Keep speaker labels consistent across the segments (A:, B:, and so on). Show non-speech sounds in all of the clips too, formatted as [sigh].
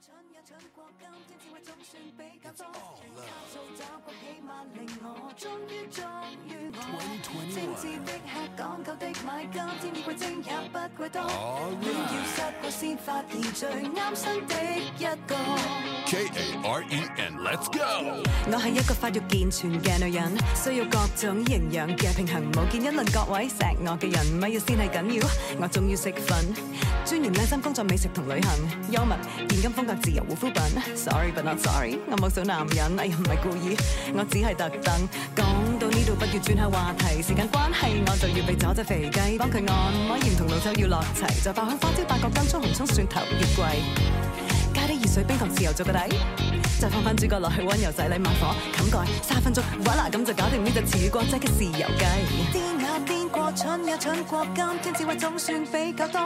A: 蠢也蠢过，今天智慧总算比较多。卡塑找过起码令我终于忠于我。政治的吃讲究的买，今天贵精也不贵多。
B: 你要
A: 失过先发现最啱身的一个。
B: K A R E N，Let's go。
A: 我係一個發育健全嘅女人，需要各種營養嘅平衡。冇見一论各位錫我嘅人，乜嘢先係緊要？我仲要食瞓，專研靚心工作、美食同旅行，幽默、現金風格、自由護膚品。Sorry but not sorry，我冇數男人，哎呀唔係故意，我只係特登。講到呢度，不如轉下話題，時間關係我就要被咗隻肥雞，幫佢按摩鹽同老抽要落齊，就爆香花椒、八角、金葱、紅葱、蒜頭、月桂。加啲熱水冰糖豉油做個底，再放翻主角落去温柔仔禮慢火冚蓋三分鐘，voilà 啦咁就搞掂呢隻似國仔嘅豉油雞。癲呀癲過，蠢呀蠢過，今天智慧總算比較多，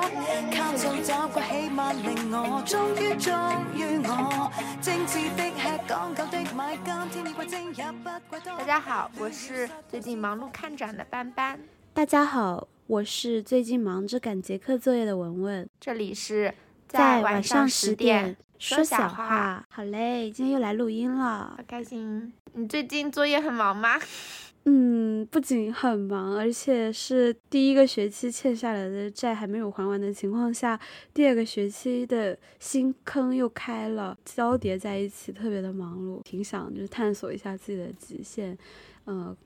A: 靠做找個起碼令我終於忠於我，精緻的吃講究的買，今天以為精也不貴多。
C: 大家好，我是最近忙碌看展的斑斑，
D: 大家好，我是最近忙着赶捷克作業的文文，
C: 这里是
D: 在
C: 晚
D: 上
C: 十
D: 点
C: 说
D: 小
C: 话，
D: 好嘞，今天又来录音了
C: 好。开心。你最近作业很忙吗？[laughs]
D: 嗯，不仅很忙，而且是第一个学期欠下来的债还没有还完的情况下，第二个学期的新坑又开了，交叠在一起，特别的忙碌。挺想就是探索一下自己的极限，呃，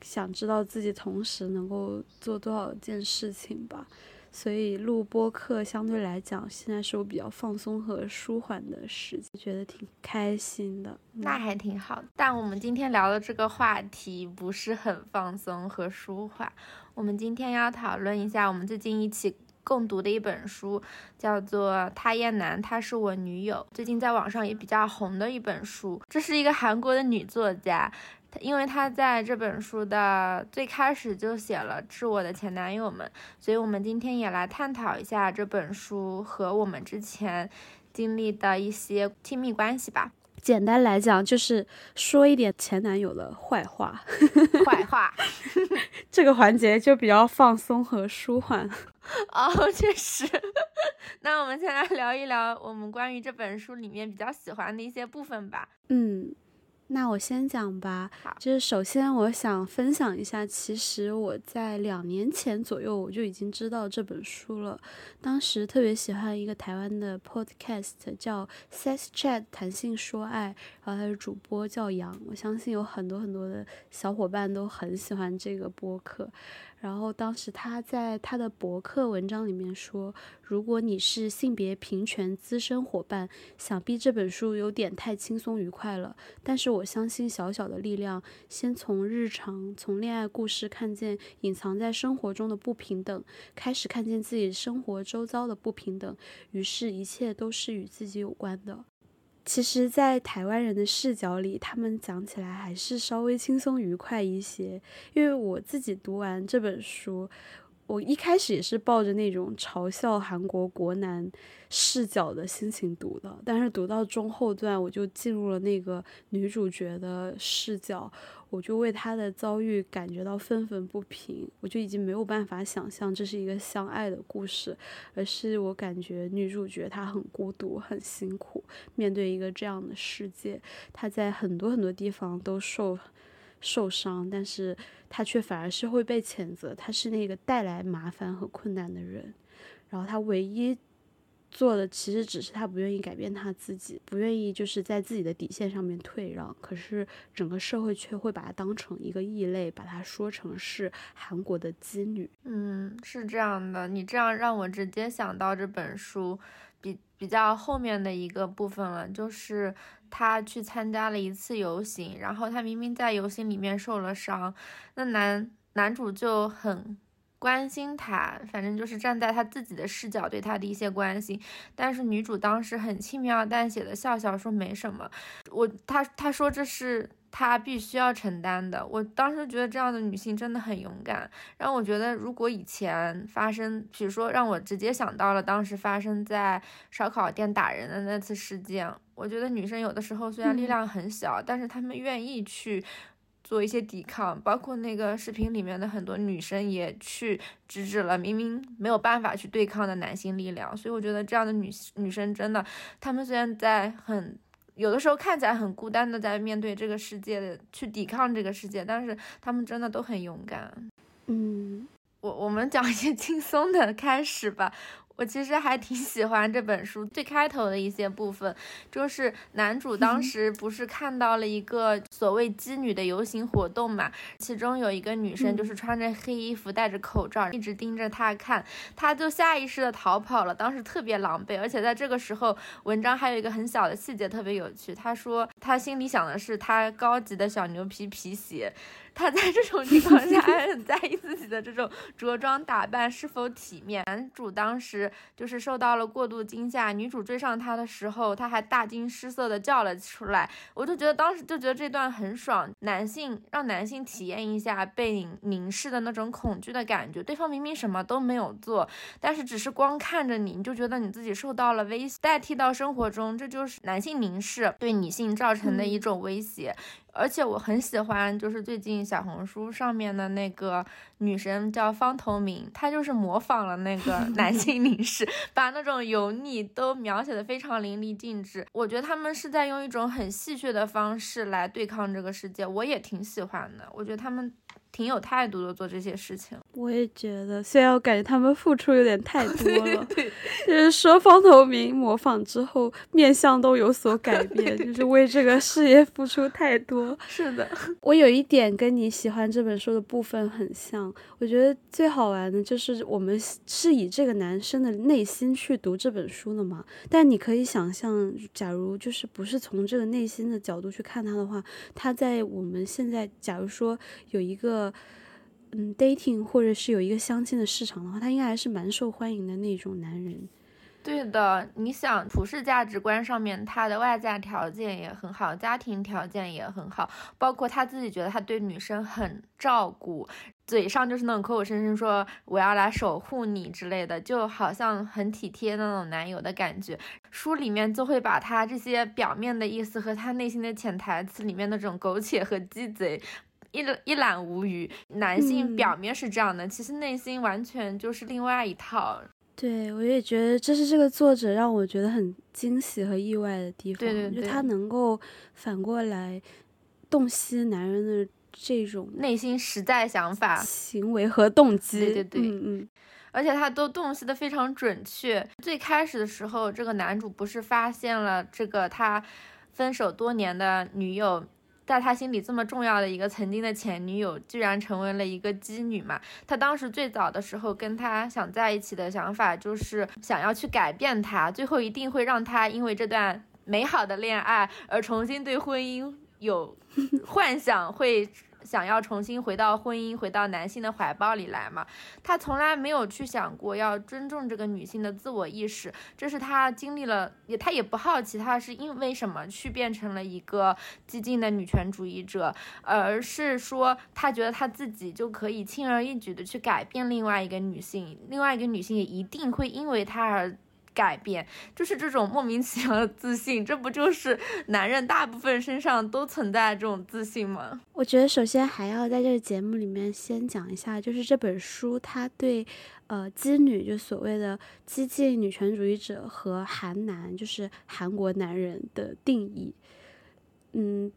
D: 想知道自己同时能够做多少件事情吧。所以录播课相对来讲，现在是我比较放松和舒缓的时间，觉得挺开心的。嗯
C: 那还挺好。但我们今天聊的这个话题不是很放松和舒缓，我们今天要讨论一下我们最近一起共读的一本书，叫做《他燕南，她是我女友》，最近在网上也比较红的一本书。这是一个韩国的女作家。因为他在这本书的最开始就写了致我的前男友们，所以我们今天也来探讨一下这本书和我们之前经历的一些亲密关系吧。
D: 简单来讲，就是说一点前男友的坏话，
C: 坏话 [laughs]
D: 这个环节就比较放松和舒缓。[laughs]
C: 哦，确实。[laughs] 那我们先来聊一聊我们关于这本书里面比较喜欢的一些部分吧。
D: 嗯，那我先讲吧。就是首先我想分享一下，其实我在两年前左右我就已经知道这本书了。当时特别喜欢一个台湾的 podcast 叫 Sex Chat 谈性说爱，然后他的主播叫杨，我相信有很多很多的小伙伴都很喜欢这个播客。然后当时他在他的博客文章里面说，如果你是性别平权资深伙伴，想必这本书有点太轻松愉快了。但是我相信小小的力量，先从日常、从恋爱故事看见隐藏在生活中的不平等，开始看见自己生活周遭的不平等，于是一切都是与自己有关的。其实，在台湾人的视角里，他们讲起来还是稍微轻松愉快一些。因为我自己读完这本书，我一开始也是抱着那种嘲笑韩国国男视角的心情读的，但是读到中后段，我就进入了那个女主角的视角，我就为她的遭遇感觉到愤愤不平，我就已经没有办法想象这是一个相爱的故事，而是我感觉女主角她很孤独、很辛苦，面对一个这样的世界，她在很多很多地方都受受伤，但是他却反而是会被谴责，他是那个带来麻烦和困难的人，然后他唯一。做的其实只是他不愿意改变他自己，不愿意就是在自己的底线上面退让。可是整个社会却会把他当成一个异类，把他说成是韩国的妓女。
C: 嗯，是这样的，你这样让我直接想到这本书比比较后面的一个部分了，就是他去参加了一次游行，然后他明明在游行里面受了伤，那男男主就很关心他，反正就是站在他自己的视角对他的一些关心，但是女主当时很轻描淡写的笑笑说没什么，我他他说这是。她必须要承担的，我当时觉得这样的女性真的很勇敢，让我觉得如果以前发生，比如说让我直接想到了当时发生在烧烤店打人的那次事件，我觉得女生有的时候虽然力
D: 嗯
C: 量很小，但是她们愿意去做一些抵抗，包括那个视频里面的很多女生也去制止了明明没有办法去对抗的男性力量。所以我觉得这样的女女生真的，她们虽然在很有的时候看起来很孤单的在面对这个世界的去抵抗这个世界，但是他们真的都很勇敢。
D: 嗯，
C: 我我们讲一些 [laughs] 轻松的开始吧。我其实还挺喜欢这本书最开头的一些部分，就是男主当时不是看到了一个所谓妓女的游行活动嘛，其中有一个女生就是穿着黑衣服戴着口罩，一直盯着他看，他就下意识的逃跑了，当时特别狼狈，而且在这个时候，文章还有一个很小的细节特别有趣，他说他心里想的是他高级的小牛皮皮鞋。他在这种情况 [laughs] 下还很在意自己的这种着装打扮是否体面。男主当时就是受到了过度惊吓，女主追上他的时候，他还大惊失色的叫了出来。我就觉得当时就觉得这段很爽，男性让男性体验一下被凝视的那种恐惧的感觉。对方明明什么都没有做，但是只是光看着你，你就觉得你自己受到了威胁。代替到生活中，这就是男性凝视对女性造成的一种威胁。而且我很喜欢，就是最近小红书上面的那个女生叫方头明，她就是模仿了那个 [laughs] 男性凝视，把那种油腻都描写的非常淋漓尽致。我觉得他们是在用一种很戏谑的方式来对抗这个世界，我也挺喜欢的。我觉得他们。挺有态度的做这些事情，
D: 我也觉得。虽然我感觉他们付出有点太 [laughs] 多了，[laughs] 就是说方头明模仿之后面相都有所改 [laughs] 变，就是为这个事业付出太多。
C: 是的，
D: 我有一点跟你喜欢这本书的部分很像。我觉得最好玩的就是我们是以这个男生的内心去读这本书的嘛。但你可以想象，假如就是不是从这个内心的角度去看他的话，他在我们现在，假如说有一个。嗯，dating 或者是有一个相亲的市场的话，他应该还是蛮受欢迎的那种男人。
C: 对的，你想普世价值观上面，他的外在条件也很好，家庭条件也很好，包括他自己觉得他对女生很照顾，嘴上就是那种口口声声说我要来守护你之类的，就好像很体贴那种男友的感觉。书里面就会把他这些表面的意思和他内心的潜台词里面那种苟且和鸡贼。一一览无余，男性表面是这样的，其实内心完全就是另外一套。
D: 对，我也觉得这是这个作者让我觉得很惊喜和意外的地方，
C: 对对
D: 对，就他能够反过来洞悉男人的这种
C: 内心实在想法、
D: 行为和动机。
C: 对对对，
D: 嗯嗯，
C: 而且他都洞悉的非常准确。最开始的时候，这个男主不是发现了这个他分手多年的女友。在他心里这么重要的一个曾经的前女友，居然成为了一个妓女嘛？他当时最早的时候跟他想在一起的想法，就是想要去改变他，最后一定会让他因为这段美好的恋爱而重新对婚姻有幻想，会。想要重新回到婚姻，回到男性的怀抱里来嘛？他从来没有去想过要尊重这个女性的自我意识，这是他经历了，也他也不好奇，他是因为什么去变成了一个激进的女权主义者，而是说他觉得他自己就可以轻而易举的去改变另外一个女性，另外一个女性也一定会因为他而。改变就是这种莫名其妙的自信，这不就是男人大部分身上都存在这种自信吗？
D: 我觉得首先还要在这个节目里面先讲一下，就是这本书它对，呃，基女就所谓的激进女权主义者和韩男，就是韩国男人的定义，嗯。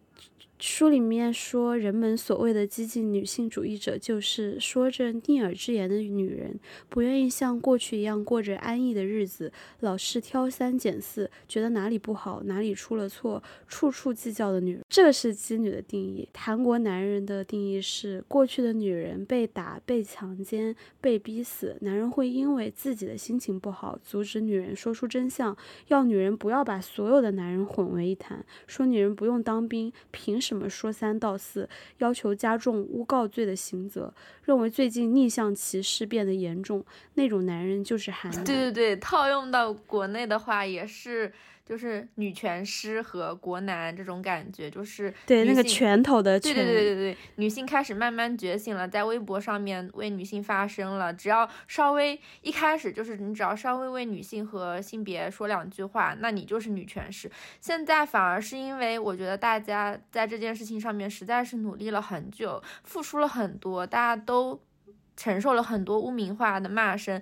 D: 书里面说，人们所谓的激进女性主义者，就是说着逆耳之言的女人，不愿意像过去一样过着安逸的日子，老是挑三拣四，觉得哪里不好，哪里出了错，处处计较的女人。这是妓女的定义。韩国男人的定义是：过去的女人被打、被强奸、被逼死，男人会因为自己的心情不好，阻止女人说出真相，要女人不要把所有的男人混为一谈，说女人不用当兵，凭。什么说三道四，要求加重诬告罪的刑责，认为最近逆向歧视变得严重，那种男人就是韩男。
C: 对对对，套用到国内的话，也是就是女权师和国男这种感觉，就是
D: 对那个拳头的
C: 对
D: 拳，
C: 对对对对，女性开始慢慢觉醒了，在微博上面为女性发声了。只要稍微一开始就是你只要稍微为女性和性别说两句话，那你就是女权师。现在反而是因为我觉得大家在这件事情上面实在是努力了很久，付出了很多，大家都承受了很多污名化的骂声。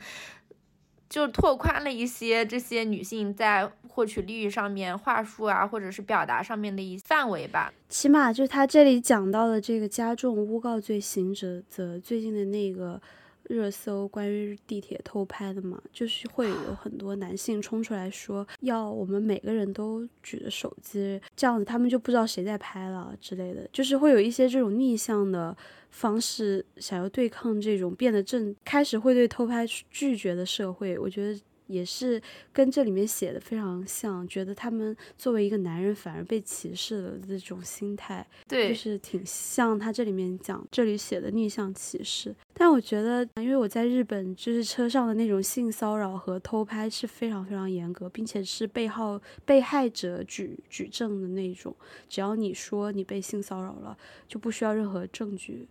C: 就拓宽了一些这些女性在获取利益上面话术啊，或者是表达上面的一范围吧。
D: 起码就他这里讲到的这个加重诬告罪行者则最近的那个热搜，关于地铁偷拍的嘛，就是会有很多男性冲出来说，要我们每个人都举着手机，这样子他们就不知道谁在拍了之类的，就是会有一些这种逆向的方式，想要对抗这种变得正开始会对偷拍拒绝的社会，我觉得。也是跟这里面写的非常像，觉得他们作为一个男人反而被歧视了的这种心态，
C: 对，
D: 就是挺像他这里面讲这里写的逆向歧视。但我觉得，因为我在日本，就是车上的那种性骚扰和偷拍是非常非常严格，并且是被害被害者举举证的那种，只要你说你被性骚扰了，就不需要任何证据。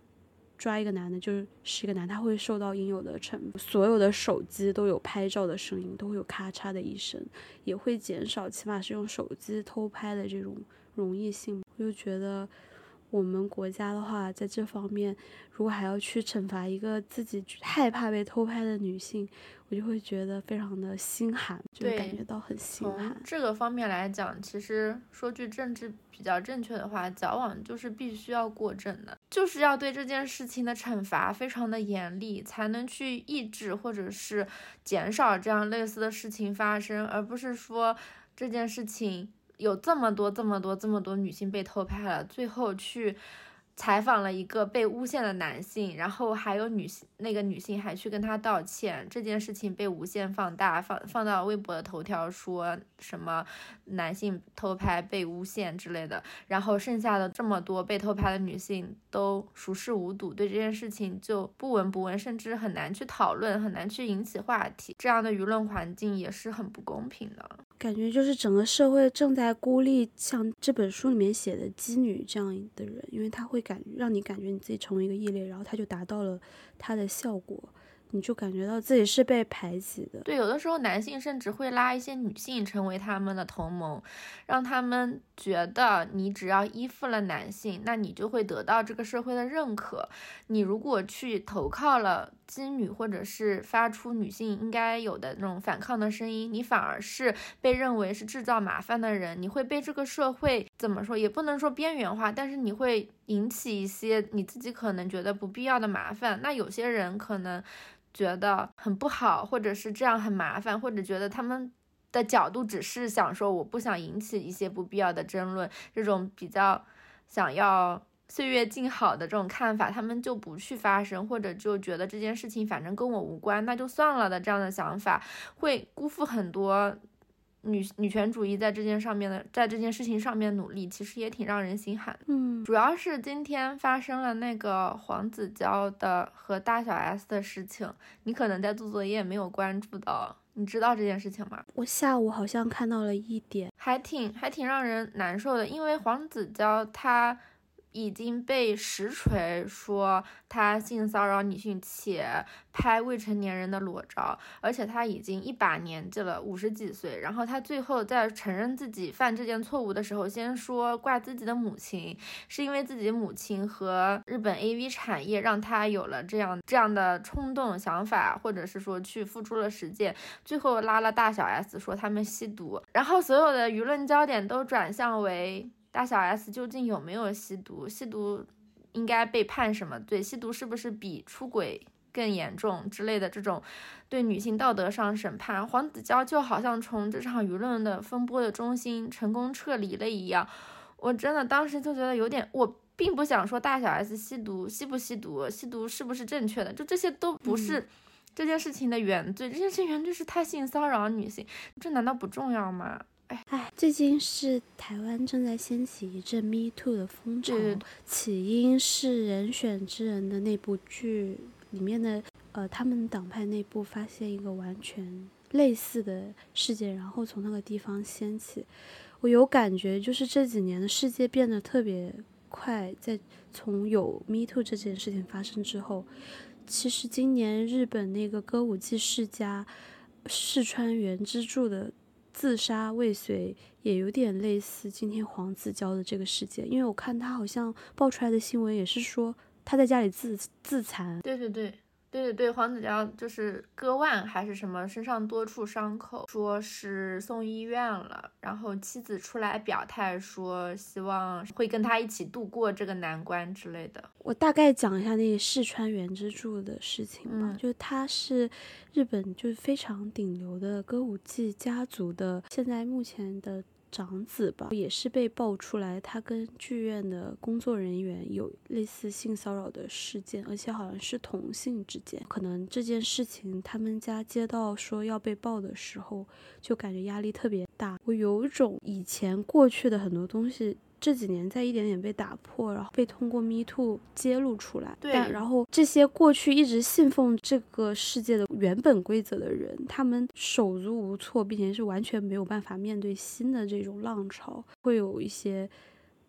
D: 抓一个男的，就是是一个男，他会受到应有的惩罚。所有的手机都有拍照的声音，都会有咔嚓的一声，也会减少，起码是用手机偷拍的这种容易性。我就觉得，我们国家的话，在这方面，如果还要去惩罚一个自己害怕被偷拍的女性，我就会觉得非常的心寒，就感觉到很心
C: 从
D: 寒。
C: 这个方面来讲，其实说句政治比较正确的话，矫枉就是必须要过正的，就是要对这件事情的惩罚非常的严厉，才能去抑制或者是减少这样类似的事情发生，而不是说这件事情有这么多、这么多、这么多女性被偷拍了，最后去。采访了一个被诬陷的男性，然后还有女性，那个女性还去跟他道歉，这件事情被无限放大，放放到微博的头条，说什么男性偷拍被诬陷之类的，然后剩下的这么多被偷拍的女性都熟视无睹，对这件事情就不闻不问，甚至很难去讨论，很难去引起话题，这样的舆论环境也是很不公平的。
D: 感觉就是整个社会正在孤立像这本书里面写的妓女这样的人，因为他会感让你感觉你自己成为一个异类，然后他就达到了他的效果，你就感觉到自己是被排挤的。
C: 对，有的时候男性甚至会拉一些女性成为他们的同盟，让他们觉得你只要依附了男性，那你就会得到这个社会的认可。你如果去投靠了妓女，或者是发出女性应该有的那种反抗的声音，你反而是被认为是制造麻烦的人，你会被这个社会怎么说，也不能说边缘化，但是你会引起一些你自己可能觉得不必要的麻烦。那有些人可能。觉得很不好，或者是这样很麻烦，或者觉得他们的角度只是想说我不想引起一些不必要的争论，这种比较想要岁月静好的这种看法，他们就不去发声，或者就觉得这件事情反正跟我无关，那就算了的这样的想法，会辜负很多女女权主义在这件上面的，在这件事情上面努力，其实也挺让人心寒。
D: 嗯，
C: 主要是今天发生了那个黄子佼的和大小 S 的事情，你可能在做作业没有关注到，你知道这件事情吗？
D: 我下午好像看到了一点，
C: 还挺还挺让人难受的，因为黄子佼他已经被实锤说他性骚扰女性且拍未成年人的裸照，而且他已经一把年纪了，五十几岁。然后他最后在承认自己犯这件错误的时候，先说怪自己的母亲，是因为自己母亲和日本 AV 产业让他有了这样这样的冲动想法，或者是说去付出了实践。最后拉了大小 S 说他们吸毒，然后所有的舆论焦点都转向为。大小 S 究竟有没有吸毒？吸毒应该被判什么罪？吸毒是不是比出轨更严重之类的这种对女性道德上审判？黄子佼就好像从这场舆论的风波的中心成功撤离了一样。我真的当时就觉得有点，我并不想说大小 S 吸毒吸不吸毒，吸毒是不是正确的，就这些都不是这件事情的原罪。这件事情原罪是他性骚扰女性，这难道不重要吗？
D: 哎，最近是台湾正在掀起一阵 Me Too 的风潮，
C: 对
D: 起因是《人选之人》的那部剧里面的，呃，他们党派内部发现一个完全类似的事件，然后从那个地方掀起。我有感觉，就是这几年的世界变得特别快，在从有 Me Too 这件事情发生之后，其实今年日本那个歌舞伎世家四川原之助的自杀未遂，也有点类似今天黄子佼的这个事件，因为我看他好像爆出来的新闻也是说他在家里自自残。
C: 对对对。对对对，黄子佼就是割腕还是什么，身上多处伤口，说是送医院了。然后妻子出来表态说，希望会跟他一起度过这个难关之类的。
D: 我大概讲一下那个四川原之助的事情吧，就他是日本就是非常顶流的歌舞伎家族的，现在目前的。长子吧，也是被爆出来，他跟剧院的工作人员有类似性骚扰的事件，而且好像是同性之间。可能这件事情，他们家接到说要被爆的时候，就感觉压力特别大。我有一种以前过去的很多东西。这几年在一点点被打破，然后被通过 Me Too 揭露出来。
C: 对，
D: 然后这些过去一直信奉这个世界的原本规则的人，他们手足无措，并且是完全没有办法面对新的这种浪潮，会有一些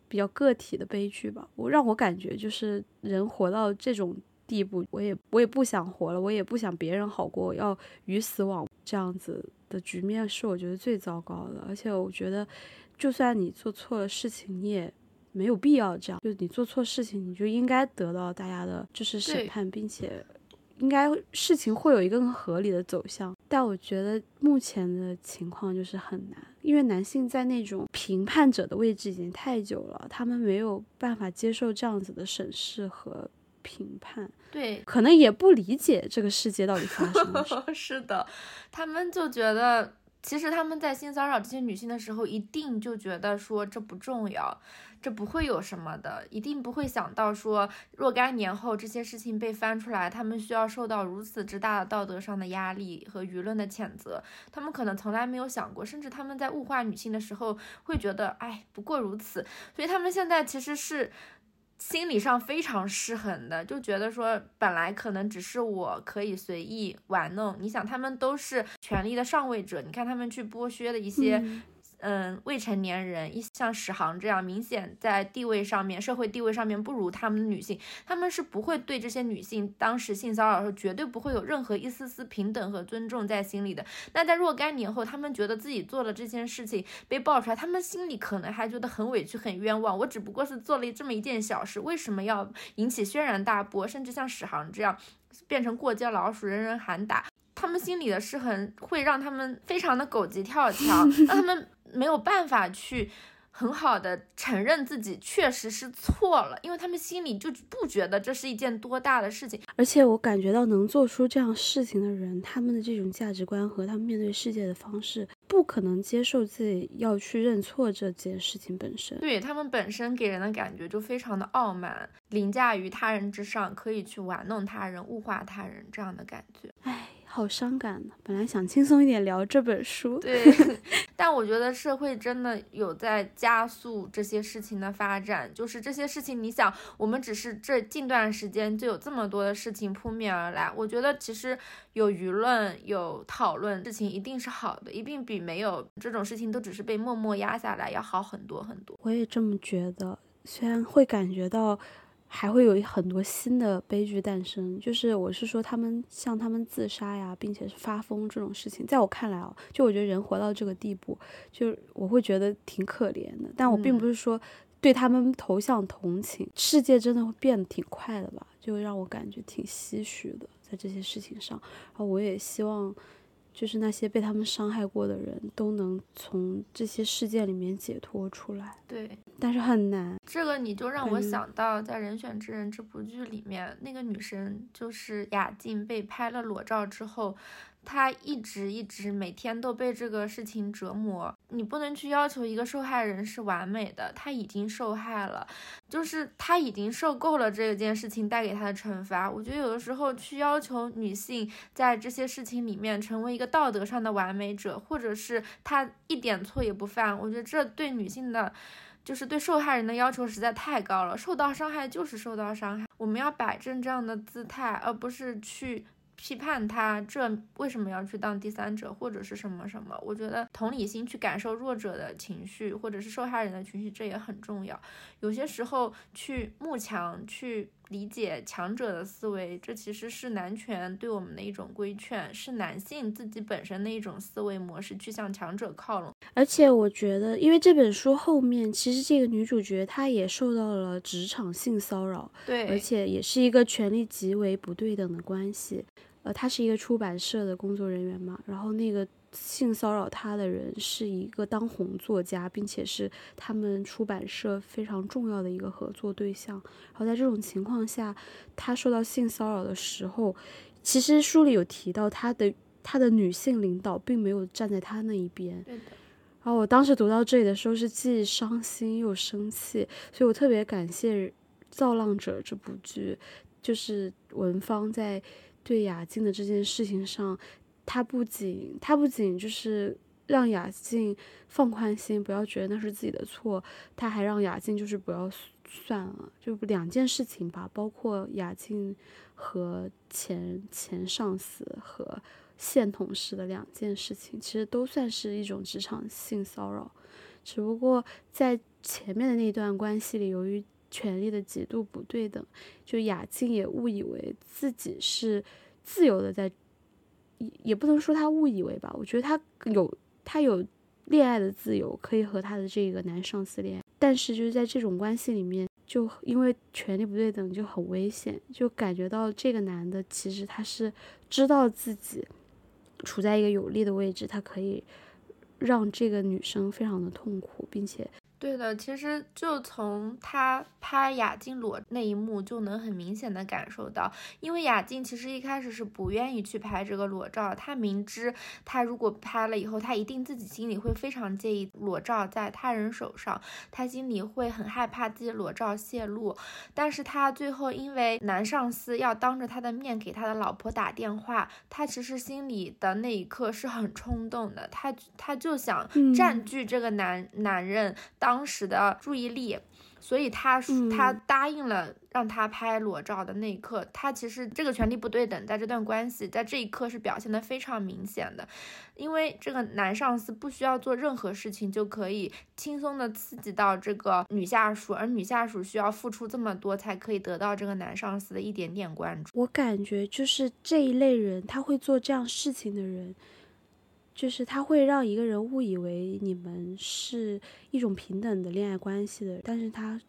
D: 比较个体的悲剧吧。我让我感觉就是人活到这种地步，我也我也不想活了，我也不想别人好过，要鱼死网这样子的局面是我觉得最糟糕的，而且我觉得。就算你做错了事情，你也没有必要这样。就是你做错事情，你就应该得到大家的就是审判，并且应该事情会有一个更合理的走向。但我觉得目前的情况就是很难，因为男性在那种评判者的位置已经太久了，他们没有办法接受这样子的审视和评判。
C: 对，
D: 可能也不理解这个世界到底发生了什么。[laughs]
C: 是的，他们就觉得。其实他们在性骚扰这些女性的时候，一定就觉得说这不重要，这不会有什么的，一定不会想到说若干年后这些事情被翻出来，他们需要受到如此之大的道德上的压力和舆论的谴责。他们可能从来没有想过，甚至他们在物化女性的时候会觉得，哎，不过如此。所以他们现在其实是。心理上非常失衡的，就觉得说本来可能只是我可以随意玩弄，你想他们都是权力的上位者，你看他们去剥削的一些。嗯，未成年人，一像史航这样明显在地位上面、社会地位上面不如他们的女性，他们是不会对这些女性当时性骚扰的时候，绝对不会有任何一丝丝平等和尊重在心里的。那在若干年后，他们觉得自己做了这件事情被爆出来，他们心里可能还觉得很委屈、很冤枉。我只不过是做了这么一件小事，为什么要引起轩然大波，甚至像史航这样变成过街老鼠，人人喊打？他们心里的失衡会让他们非常的狗急跳墙，让他们。没有办法去很好的承认自己确实是错了，因为他们心里就不觉得这是一件多大的事情。
D: 而且我感觉到能做出这样事情的人，他们的这种价值观和他们面对世界的方式，不可能接受自己要去认错这件事情本身。
C: 对他们本身给人的感觉就非常的傲慢，凌驾于他人之上，可以去玩弄他人、物化他人这样的感觉。
D: 唉。好伤感呢，本来想轻松一点聊这本书，
C: 对，[laughs] 但我觉得社会真的有在加速这些事情的发展，就是这些事情，你想，我们只是这近段时间就有这么多的事情扑面而来，我觉得其实有舆论有讨论，事情一定是好的，一定比没有这种事情都只是被默默压下来要好很多很多。
D: 我也这么觉得，虽然会感觉到。还会有很多新的悲剧诞生，就是我是说，他们像他们自杀呀，并且是发疯这种事情，在我看来啊，就我觉得人活到这个地步，就我会觉得挺可怜的。但我并不是说对他们投向同情，世界真的会变得挺快的吧，就让我感觉挺唏嘘的，在这些事情上。然后我也希望。就是那些被他们伤害过的人都能从这些事件里面解脱出来，
C: 对，
D: 但是很难。
C: 这个你就让我想到，在《人选之人》这部剧里面，那个女生就是雅静被拍了裸照之后。他一直一直每天都被这个事情折磨，你不能去要求一个受害人是完美的，他已经受害了，就是他已经受够了这件事情带给他的惩罚。我觉得有的时候去要求女性在这些事情里面成为一个道德上的完美者，或者是她一点错也不犯，我觉得这对女性的，就是对受害人的要求实在太高了。受到伤害就是受到伤害，我们要摆正这样的姿态，而不是去。批判他这为什么要去当第三者或者是什么什么。我觉得同理心去感受弱者的情绪或者是受害人的情绪，这也很重要。有些时候去慕强去。理解强者的思维，这其实是男权对我们的一种规劝，是男性自己本身的一种思维模式，去向强者靠拢。
D: 而且我觉得，因为这本书后面，其实这个女主角她也受到了职场性骚扰，
C: 对，
D: 而且也是一个权力极为不对等的关系。呃，她是一个出版社的工作人员嘛，然后那个。性骚扰他的人是一个当红作家，并且是他们出版社非常重要的一个合作对象。然后在这种情况下，他受到性骚扰的时候，其实书里有提到他的他的女性领导并没有站在他那一边。然后我当时读到这里的时候是既伤心又生气，所以我特别感谢《造浪者》这部剧，就是文芳在对雅静的这件事情上。他不仅他不仅就是让雅静放宽心，不要觉得那是自己的错，他还让雅静就是不要算了，就两件事情吧，包括雅静和前前上司和现同事的两件事情，其实都算是一种职场性骚扰，只不过在前面的那段关系里，由于权力的极度不对等，就雅静也误以为自己是自由的在。也也不能说他误以为吧，我觉得他有他有恋爱的自由，可以和他的这个男上司恋爱，但是就是在这种关系里面，就因为权力不对等就很危险，就感觉到这个男的其实他是知道自己处在一个有利的位置，他可以让这个女生非常的痛苦，并且。
C: 对的，其实就从他拍雅静裸那一幕就能很明显的感受到，因为雅静其实一开始是不愿意去拍这个裸照，她明知她如果拍了以后，她一定自己心里会非常介意裸照在他人手上，她心里会很害怕自己裸照泄露，但是她最后因为男上司要当着他的面给他的老婆打电话，他其实心里的那一刻是很冲动的，他他就想占据这个男男人。当时的注意力，所以他他答应了让他拍裸照的那一刻，他其实这个权利不对等，在这段关系，在这一刻是表现的非常明显的，因为这个男上司不需要做任何事情就可以轻松的刺激到这个女下属，而女下属需要付出这么多才可以得到这个男上司的一点点关注。
D: 我感觉就是这一类人，他会做这样事情的人。就是他会让一个人误以为你们是一种平等的恋爱关系的，但是他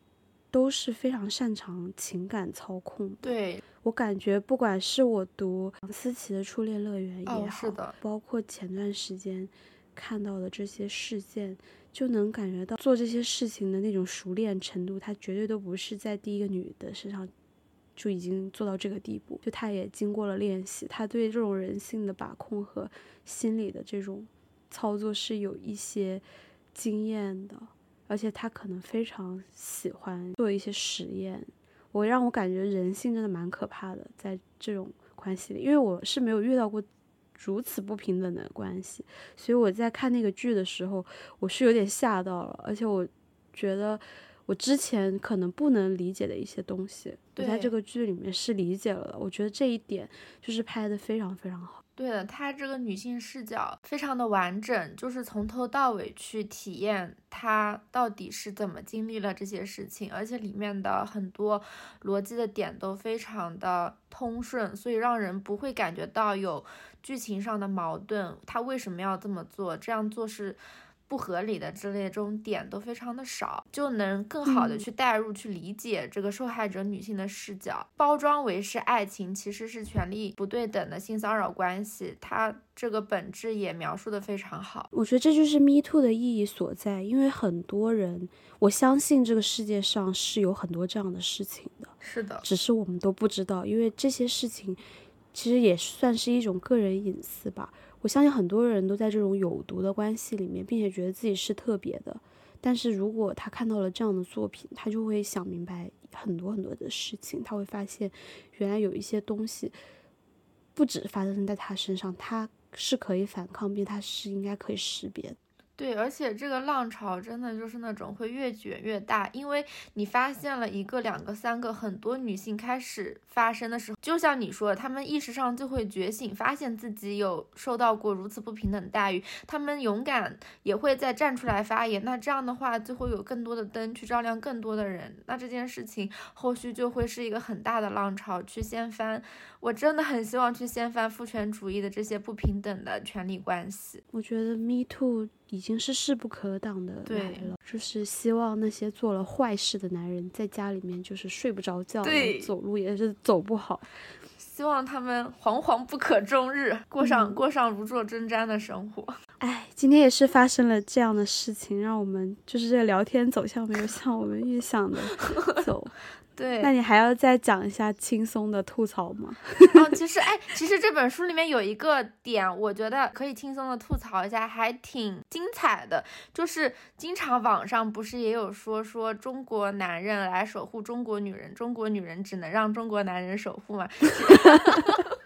D: 都是非常擅长情感操控。
C: 对
D: 我感觉，不管是我读思琪的《初恋乐园》也
C: 好，是的，
D: 包括前段时间看到的这些事件，就能感觉到做这些事情的那种熟练程度，他绝对都不是在第一个女的身上。就已经做到这个地步，就他也经过了练习，他对这种人性的把控和心理的这种操作是有一些经验的，而且他可能非常喜欢做一些实验。我让我感觉人性真的蛮可怕的，在这种关系里，因为我是没有遇到过如此不平等的关系，所以我在看那个剧的时候，我是有点吓到了，而且我觉得。我之前可能不能理解的一些东西，对在这个剧里面是理解了的。我觉得这一点就是拍的非常非常好。
C: 对的，她这个女性视角非常的完整，就是从头到尾去体验她到底是怎么经历了这些事情，而且里面的很多逻辑的点都非常的通顺，所以让人不会感觉到有剧情上的矛盾。她为什么要这么做？这样做是。不合理的之类这种点都非常的少，就能更好的去带入、去理解这个受害者女性的视角，包装为是爱情，其实是权力不对等的性骚扰关系。它这个本质也描述的非常好。
D: 我觉得这就是 Me Too 的意义所在，因为很多人，我相信这个世界上是有很多这样的事情的，
C: 是的，
D: 只是我们都不知道，因为这些事情其实也算是一种个人隐私吧。我相信很多人都在这种有毒的关系里面，并且觉得自己是特别的。但是如果他看到了这样的作品，他就会想明白很多很多的事情。他会发现，原来有一些东西不止发生在他身上，他是可以反抗，并他是应该可以识别。
C: 对，而且这个浪潮真的就是那种会越卷越大，因为你发现了一个、两个、三个，很多女性开始发生的时候，就像你说，她们意识上就会觉醒，发现自己有受到过如此不平等待遇，她们勇敢也会再站出来发言。那这样的话，就会有更多的灯去照亮更多的人，那这件事情后续就会是一个很大的浪潮去掀翻。我真的很希望去掀翻父权主义的这些不平等的权利关系。
D: 我觉得 Me Too 已经是势不可挡的来了，就是希望那些做了坏事的男人在家里面就是睡不着觉，走路也是走不好。
C: 希望他们惶惶不可终日，过上过上如坐针毡的生活。[laughs]
D: 哎，今天也是发生了这样的事情，让我们就是这个聊天走向没有像我们预想的 [laughs] 走。
C: 对，
D: 那你还要再讲一下轻松的吐槽吗？[laughs]
C: 哦，其实，哎，其实这本书里面有一个点，我觉得可以轻松的吐槽一下，还挺精彩的。就是经常网上不是也有说说中国男人来守护中国女人，中国女人只能让中国男人守护吗？[laughs]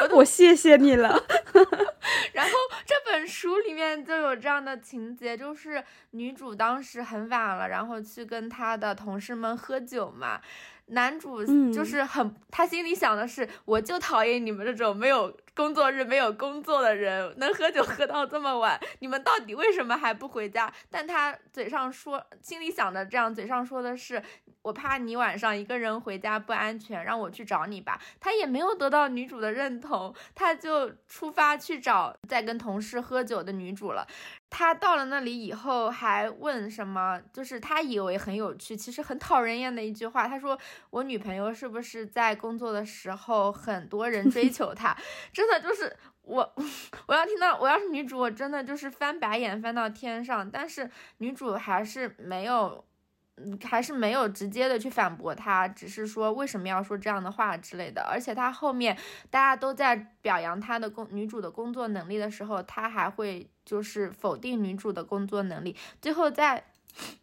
D: 我我谢谢你了。[laughs]
C: 然后这本书里面就有这样的情节，就是女主当时很晚了，然后去跟她的同事们喝酒嘛。男主就是很，他心里想的是，我就讨厌你们这种没有工作日、没有工作的人，能喝酒喝到这么晚，你们到底为什么还不回家？但他嘴上说，心里想的这样，嘴上说的是，我怕你晚上一个人回家不安全，让我去找你吧。他也没有得到女主的认同，他就出发去找在跟同事喝酒的女主了。他到了那里以后，还问什么？就是他以为很有趣，其实很讨人厌的一句话。他说：“我女朋友是不是在工作的时候很多人追求她？”真 [laughs] 的就是我，[laughs] 我要听到，我要是女主，我真的就是翻白眼翻到天上。但是女主还是没有。还是没有直接的去反驳他，只是说为什么要说这样的话之类的。而且他后面大家都在表扬他的工女主的工作能力的时候，他还会就是否定女主的工作能力。最后在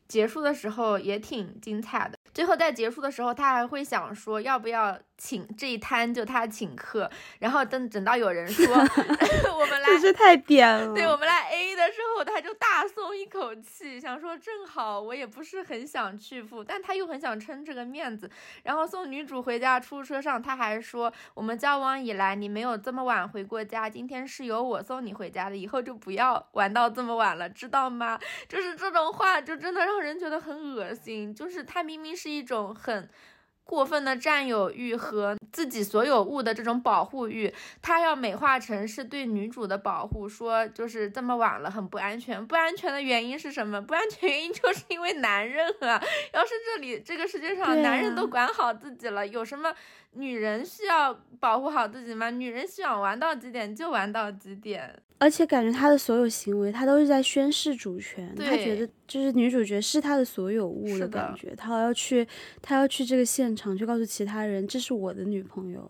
C: 结束的时候也挺精彩的。最后在结束的时候，他还会想说要不要。请这一摊就他请客，然后等等到有人说 [laughs] [laughs] 我们来，
D: 真是太点了。
C: 对我们来 A 的时候，他就大松一口气，想说正好我也不是很想去付，但他又很想撑这个面子。然后送女主回家出租车上，他还说我们交往以来你没有这么晚回过家，今天是由我送你回家的，以后就不要玩到这么晚了，知道吗？就是这种话就真的让人觉得很恶心。就是他明明是一种很。过分的占有欲和自己所有物的这种保护欲，他要美化成是对女主的保护，说就是这么晚了很不安全。不安全的原因是什么？不安全原因就是因为男人啊！要是这里这个世界上男人都管好自己了，有什么女人需要保护好自己吗？女人想玩到几点就玩到几点。
D: 而且感觉他的所有行为，他都是在宣示主权。他觉得就是女主角是他的所有物的感觉。他要去，他要去这个现场，去告诉其他人，这是我的女朋友。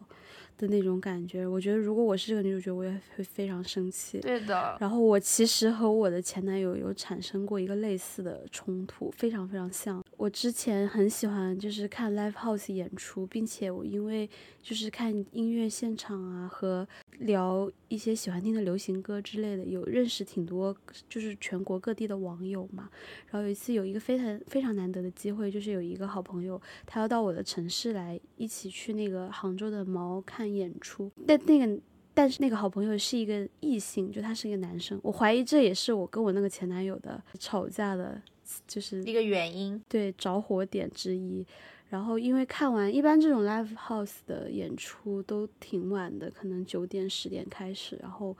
D: 的那种感觉，我觉得如果我是这个女主角，我也会非常生气。
C: 对的。
D: 然后我其实和我的前男友有产生过一个类似的冲突，非常非常像。我之前很喜欢就是看 live house 演出，并且我因为就是看音乐现场啊和聊一些喜欢听的流行歌之类的，有认识挺多就是全国各地的网友嘛。然后有一次有一个非常非常难得的机会，就是有一个好朋友他要到我的城市来一起去那个杭州的毛看。演出，但那个，但是那个好朋友是一个异性，就他是一个男生，我怀疑这也是我跟我那个前男友的吵架的，就是
C: 一个原因，
D: 对着火点之一。然后因为看完，一般这种 live house 的演出都挺晚的，可能九点十点开始，然后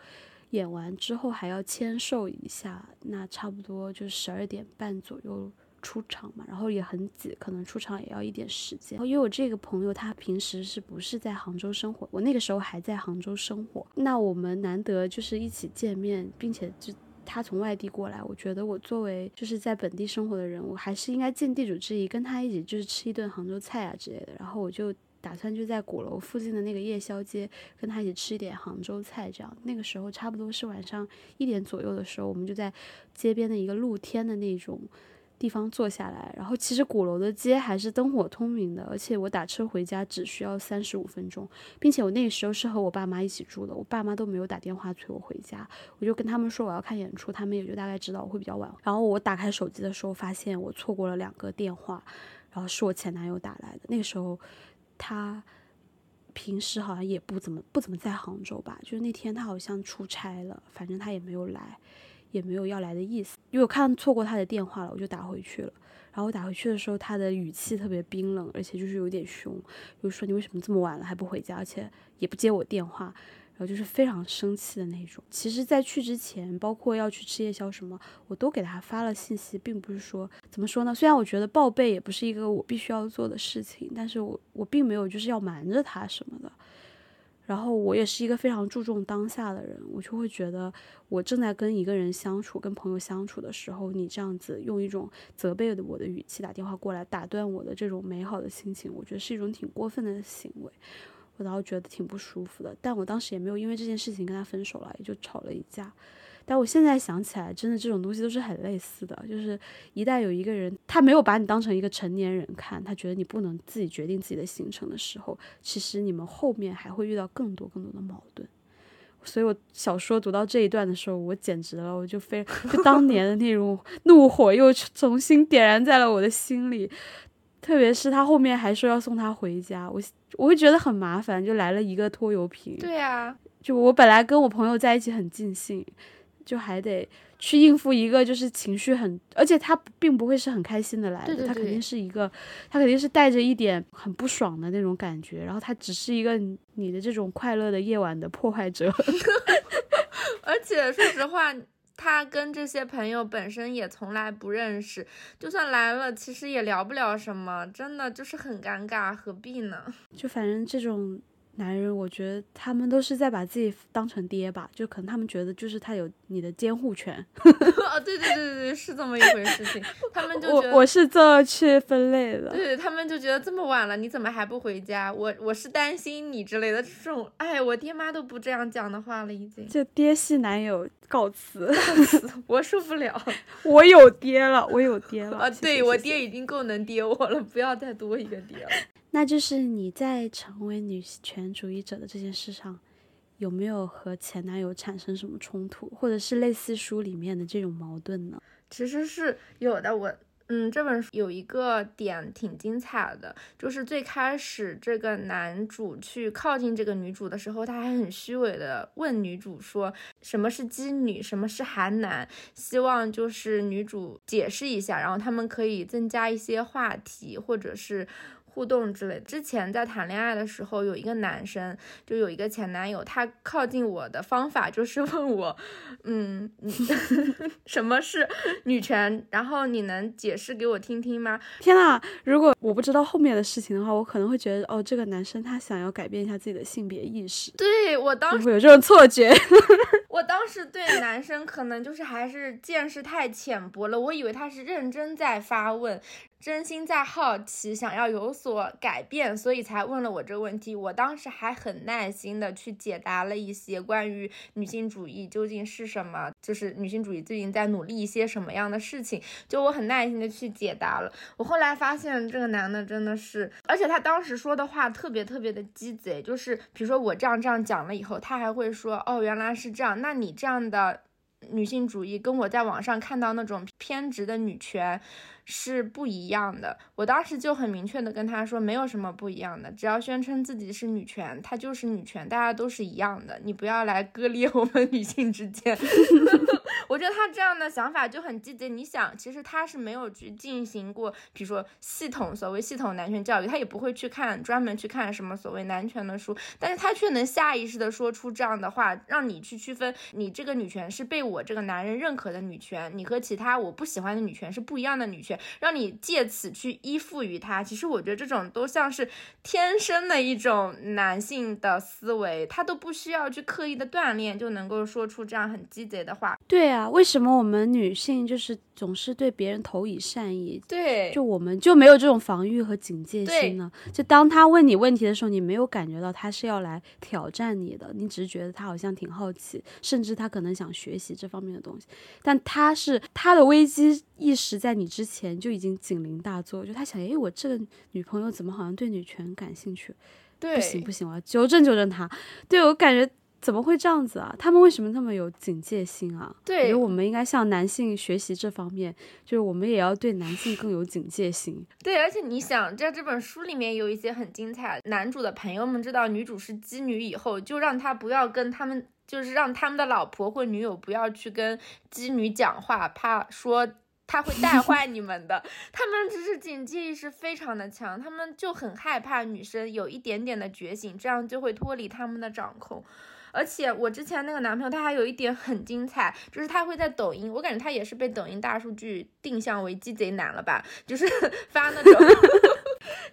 D: 演完之后还要签售一下，那差不多就十二点半左右。出场嘛，然后也很挤，可能出场也要一点时间。然后因为我这个朋友他平时是不是在杭州生活？我那个时候还在杭州生活，那我们难得就是一起见面，并且就他从外地过来，我觉得我作为就是在本地生活的人，我还是应该尽地主之谊，跟他一起就是吃一顿杭州菜啊之类的。然后我就打算就在鼓楼附近的那个夜宵街跟他一起吃一点杭州菜，这样。那个时候差不多是晚上一点左右的时候，我们就在街边的一个露天的那种。地方坐下来，然后其实鼓楼的街还是灯火通明的，而且我打车回家只需要三十五分钟，并且我那个时候是和我爸妈一起住的，我爸妈都没有打电话催我回家，我就跟他们说我要看演出，他们也就大概知道我会比较晚。然后我打开手机的时候，发现我错过了两个电话，然后是我前男友打来的，那个时候他平时好像也不怎么不怎么在杭州吧，就是那天他好像出差了，反正他也没有来。也没有要来的意思，因为我看错过他的电话了，我就打回去了。然后我打回去的时候，他的语气特别冰冷，而且就是有点凶，就说你为什么这么晚了还不回家，而且也不接我电话，然后就是非常生气的那种。其实，在去之前，包括要去吃夜宵什么，我都给他发了信息，并不是说怎么说呢？虽然我觉得报备也不是一个我必须要做的事情，但是我我并没有就是要瞒着他什么的。然后我也是一个非常注重当下的人，我就会觉得我正在跟一个人相处、跟朋友相处的时候，你这样子用一种责备的我的语气打电话过来，打断我的这种美好的心情，我觉得是一种挺过分的行为，我倒觉得挺不舒服的。但我当时也没有因为这件事情跟他分手了，也就吵了一架。但我现在想起来，真的这种东西都是很类似的，就是一旦有一个人他没有把你当成一个成年人看，他觉得你不能自己决定自己的行程的时候，其实你们后面还会遇到更多更多的矛盾。所以我小说读到这一段的时候，我简直了，我就非就当年的那种怒火又重新点燃在了我的心里。特别是他后面还说要送他回家，我我会觉得很麻烦，就来了一个拖油瓶。
C: 对呀，
D: 就我本来跟我朋友在一起很尽兴。就还得去应付一个就是情绪很，而且他并不会是很开心的来
C: 的，
D: 他肯定是一个，他肯定是带着一点很不爽的那种感觉，然后他只是一个你的这种快乐的夜晚的破坏者。[laughs]
C: 而且说实话，他跟这些朋友本身也从来不认识，就算来了，其实也聊不了什么，真的就是很尴尬，何必呢？
D: 就反正这种。男人，我觉得他们都是在把自己当成爹吧，就可能他们觉得就是他有你的监护权。[laughs]
C: 哦，对对对对对，是这么一回事情。他们就觉得
D: 我我是这去分类的。
C: 对他们就觉得这么晚了，你怎么还不回家？我我是担心你之类的这种。哎，我爹妈都不这样讲的话了，已经。
D: 这爹系男友告辞，
C: 我受不了。[laughs]
D: 我有爹了，我有爹了。啊，
C: 对我爹已经够能爹我了，不要再多一个爹了。
D: 那就是你在成为女权主义者的这件事上，有没有和前男友产生什么冲突，或者是类似书里面的这种矛盾呢？
C: 其实是有的。我，嗯，这本书有一个点挺精彩的，就是最开始这个男主去靠近这个女主的时候，他还很虚伪的问女主说什么是鸡女，什么是韩男，希望就是女主解释一下，然后他们可以增加一些话题，或者是。互动之类。之前在谈恋爱的时候，有一个男生，就有一个前男友，他靠近我的方法就是问我，嗯，[laughs] 什么是女权？然后你能解释给我听听吗？
D: 天呐，如果我不知道后面的事情的话，我可能会觉得，哦，这个男生他想要改变一下自己的性别意识。
C: 对我当时
D: 会有这种错觉。[laughs]
C: 我当时对男生可能就是还是见识太浅薄了，我以为他是认真在发问。真心在好奇，想要有所改变，所以才问了我这个问题。我当时还很耐心的去解答了一些关于女性主义究竟是什么，就是女性主义最近在努力一些什么样的事情。就我很耐心的去解答了。我后来发现这个男的真的是，而且他当时说的话特别特别的鸡贼，就是比如说我这样这样讲了以后，他还会说，哦，原来是这样，那你这样的女性主义跟我在网上看到那种偏执的女权。是不一样的。我当时就很明确的跟他说，没有什么不一样的，只要宣称自己是女权，她就是女权，大家都是一样的。你不要来割裂 [laughs] 我们女性之间。[laughs] 我觉得他这样的想法就很积极。你想，其实他是没有去进行过，比如说系统所谓系统男权教育，他也不会去看专门去看什么所谓男权的书，但是他却能下意识的说出这样的话，让你去区分你这个女权是被我这个男人认可的女权，你和其他我不喜欢的女权是不一样的女权。让你借此去依附于他，其实我觉得这种都像是天生的一种男性的思维，他都不需要去刻意的锻炼就能够说出这样很鸡贼的话。
D: 对啊，为什么我们女性就是总是对别人投以善意？
C: 对，
D: 就我们就没有这种防御和警戒心呢？就当他问你问题的时候，你没有感觉到他是要来挑战你的，你只是觉得他好像挺好奇，甚至他可能想学习这方面的东西。但他是他的危机意识在你之前就已经警铃大作，就他想，诶，我这个女朋友怎么好像对女权感兴趣？
C: 对，
D: 不行不行，我要纠正纠正他。对我感觉。怎么会这样子啊？他们为什么那么有警戒心啊？
C: 对，
D: 我觉得我们应该向男性学习这方面，就是我们也要对男性更有警戒心。
C: 对，而且你想，在这本书里面有一些很精彩，男主的朋友们知道女主是妓女以后，就让他不要跟他们，就是让他们的老婆或女友不要去跟妓女讲话，怕说他会带坏你们的。他们只是警惕意识非常的强，他们就很害怕女生有一点点的觉醒，这样就会脱离他们的掌控。而且我之前那个男朋友，他还有一点很精彩，就是他会在抖音，我感觉他也是被抖音大数据定向为鸡贼男了吧，就是 [laughs] 发那种。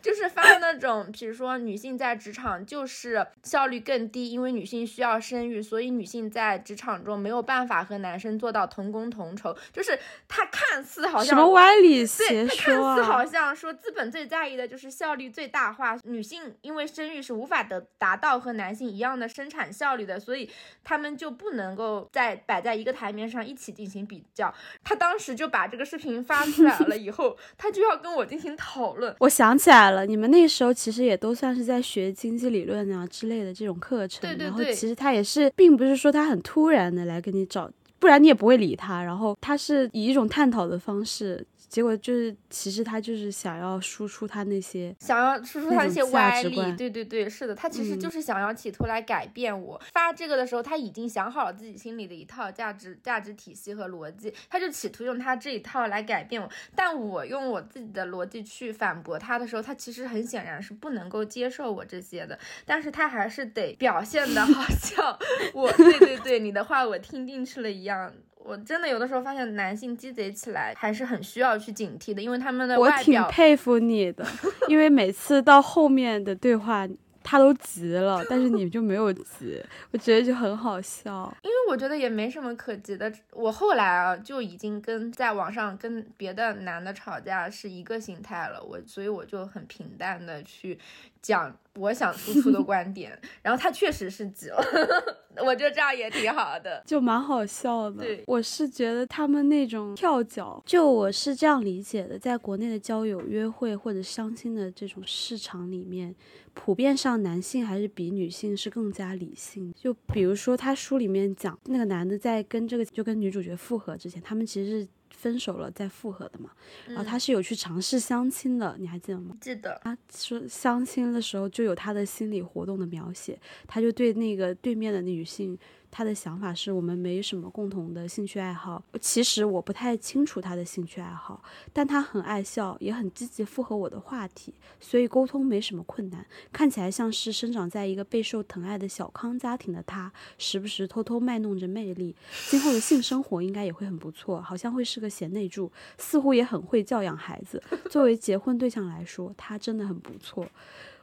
C: 就是发那种，比如说女性在职场就是效率更低，因为女性需要生育，所以女性在职场中没有办法和男生做到同工同酬。就是他看似好像
D: 什么歪理邪说
C: 啊，看似好像说资本最在意的就是效率最大化，女性因为生育是无法得达到和男性一样的生产效率的，所以他们就不能够在摆在一个台面上一起进行比较。他当时就把这个视频发出来了以后，他就要跟我进行讨论。
D: 我想起来。了，你们那时候其实也都算是在学经济理论啊之类的这种课程，
C: 对对对。
D: 然后其实他也是，并不是说他很突然的来跟你找，不然你也不会理他。然后他是以一种探讨的方式。结果就是，其实他就是想要输出他那些，
C: 想要输出他
D: 那
C: 些歪理。对对对，是的，他其实就是想要企图来改变我。发这个的时候，他已经想好了自己心里的一套价值价值体系和逻辑，他就企图用他这一套来改变我。但我用我自己的逻辑去反驳他的时候，他其实很显然是不能够接受我这些的。但是他还是得表现的好像 [laughs] 我，对对对，你的话我听进去了一样。我真的有的时候发现男性鸡贼起来还是很需要去警惕的，因为他们的
D: 我挺佩服你的，[laughs] 因为每次到后面的对话他都急了，但是你就没有急，我觉得就很好笑。
C: 因为我觉得也没什么可急的，我后来啊就已经跟在网上跟别的男的吵架是一个心态了，我所以我就很平淡的去。讲我想 [laughs] 输出的观点，然后他确实是急了，[laughs] 我觉得这样也挺好的，
D: 就蛮好笑的。
C: 对，
D: 我是觉得他们那种跳脚，就我是这样理解的，在国内的交友、约会或者相亲的这种市场里面，普遍上男性还是比女性是更加理性。就比如说他书里面讲，那个男的在跟这个就跟女主角复合之前，他们其实是。分手了再复合的嘛，然后他是有去尝试相亲的，你还记得吗？
C: 记得。
D: 他说相亲的时候就有他的心理活动的描写，他就对那个对面的女性。他的想法是我们没什么共同的兴趣爱好。其实我不太清楚他的兴趣爱好，但他很爱笑，也很积极附和我的话题，所以沟通没什么困难。看起来像是生长在一个备受疼爱的小康家庭的他，时不时偷偷卖弄着魅力。今后的性生活应该也会很不错，好像会是个贤内助，似乎也很会教养孩子。作为结婚对象来说，他真的很不错。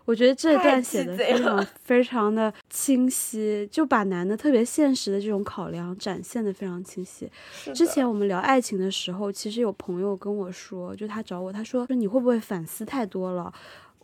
D: 我觉得这段写的 [laughs] 非常非常的清晰，就把男的特别现实的这种考量展现的非常清晰。之前我们聊爱情的时候，其实有朋友跟我说，就他找我，他说说你会不会反思太多了？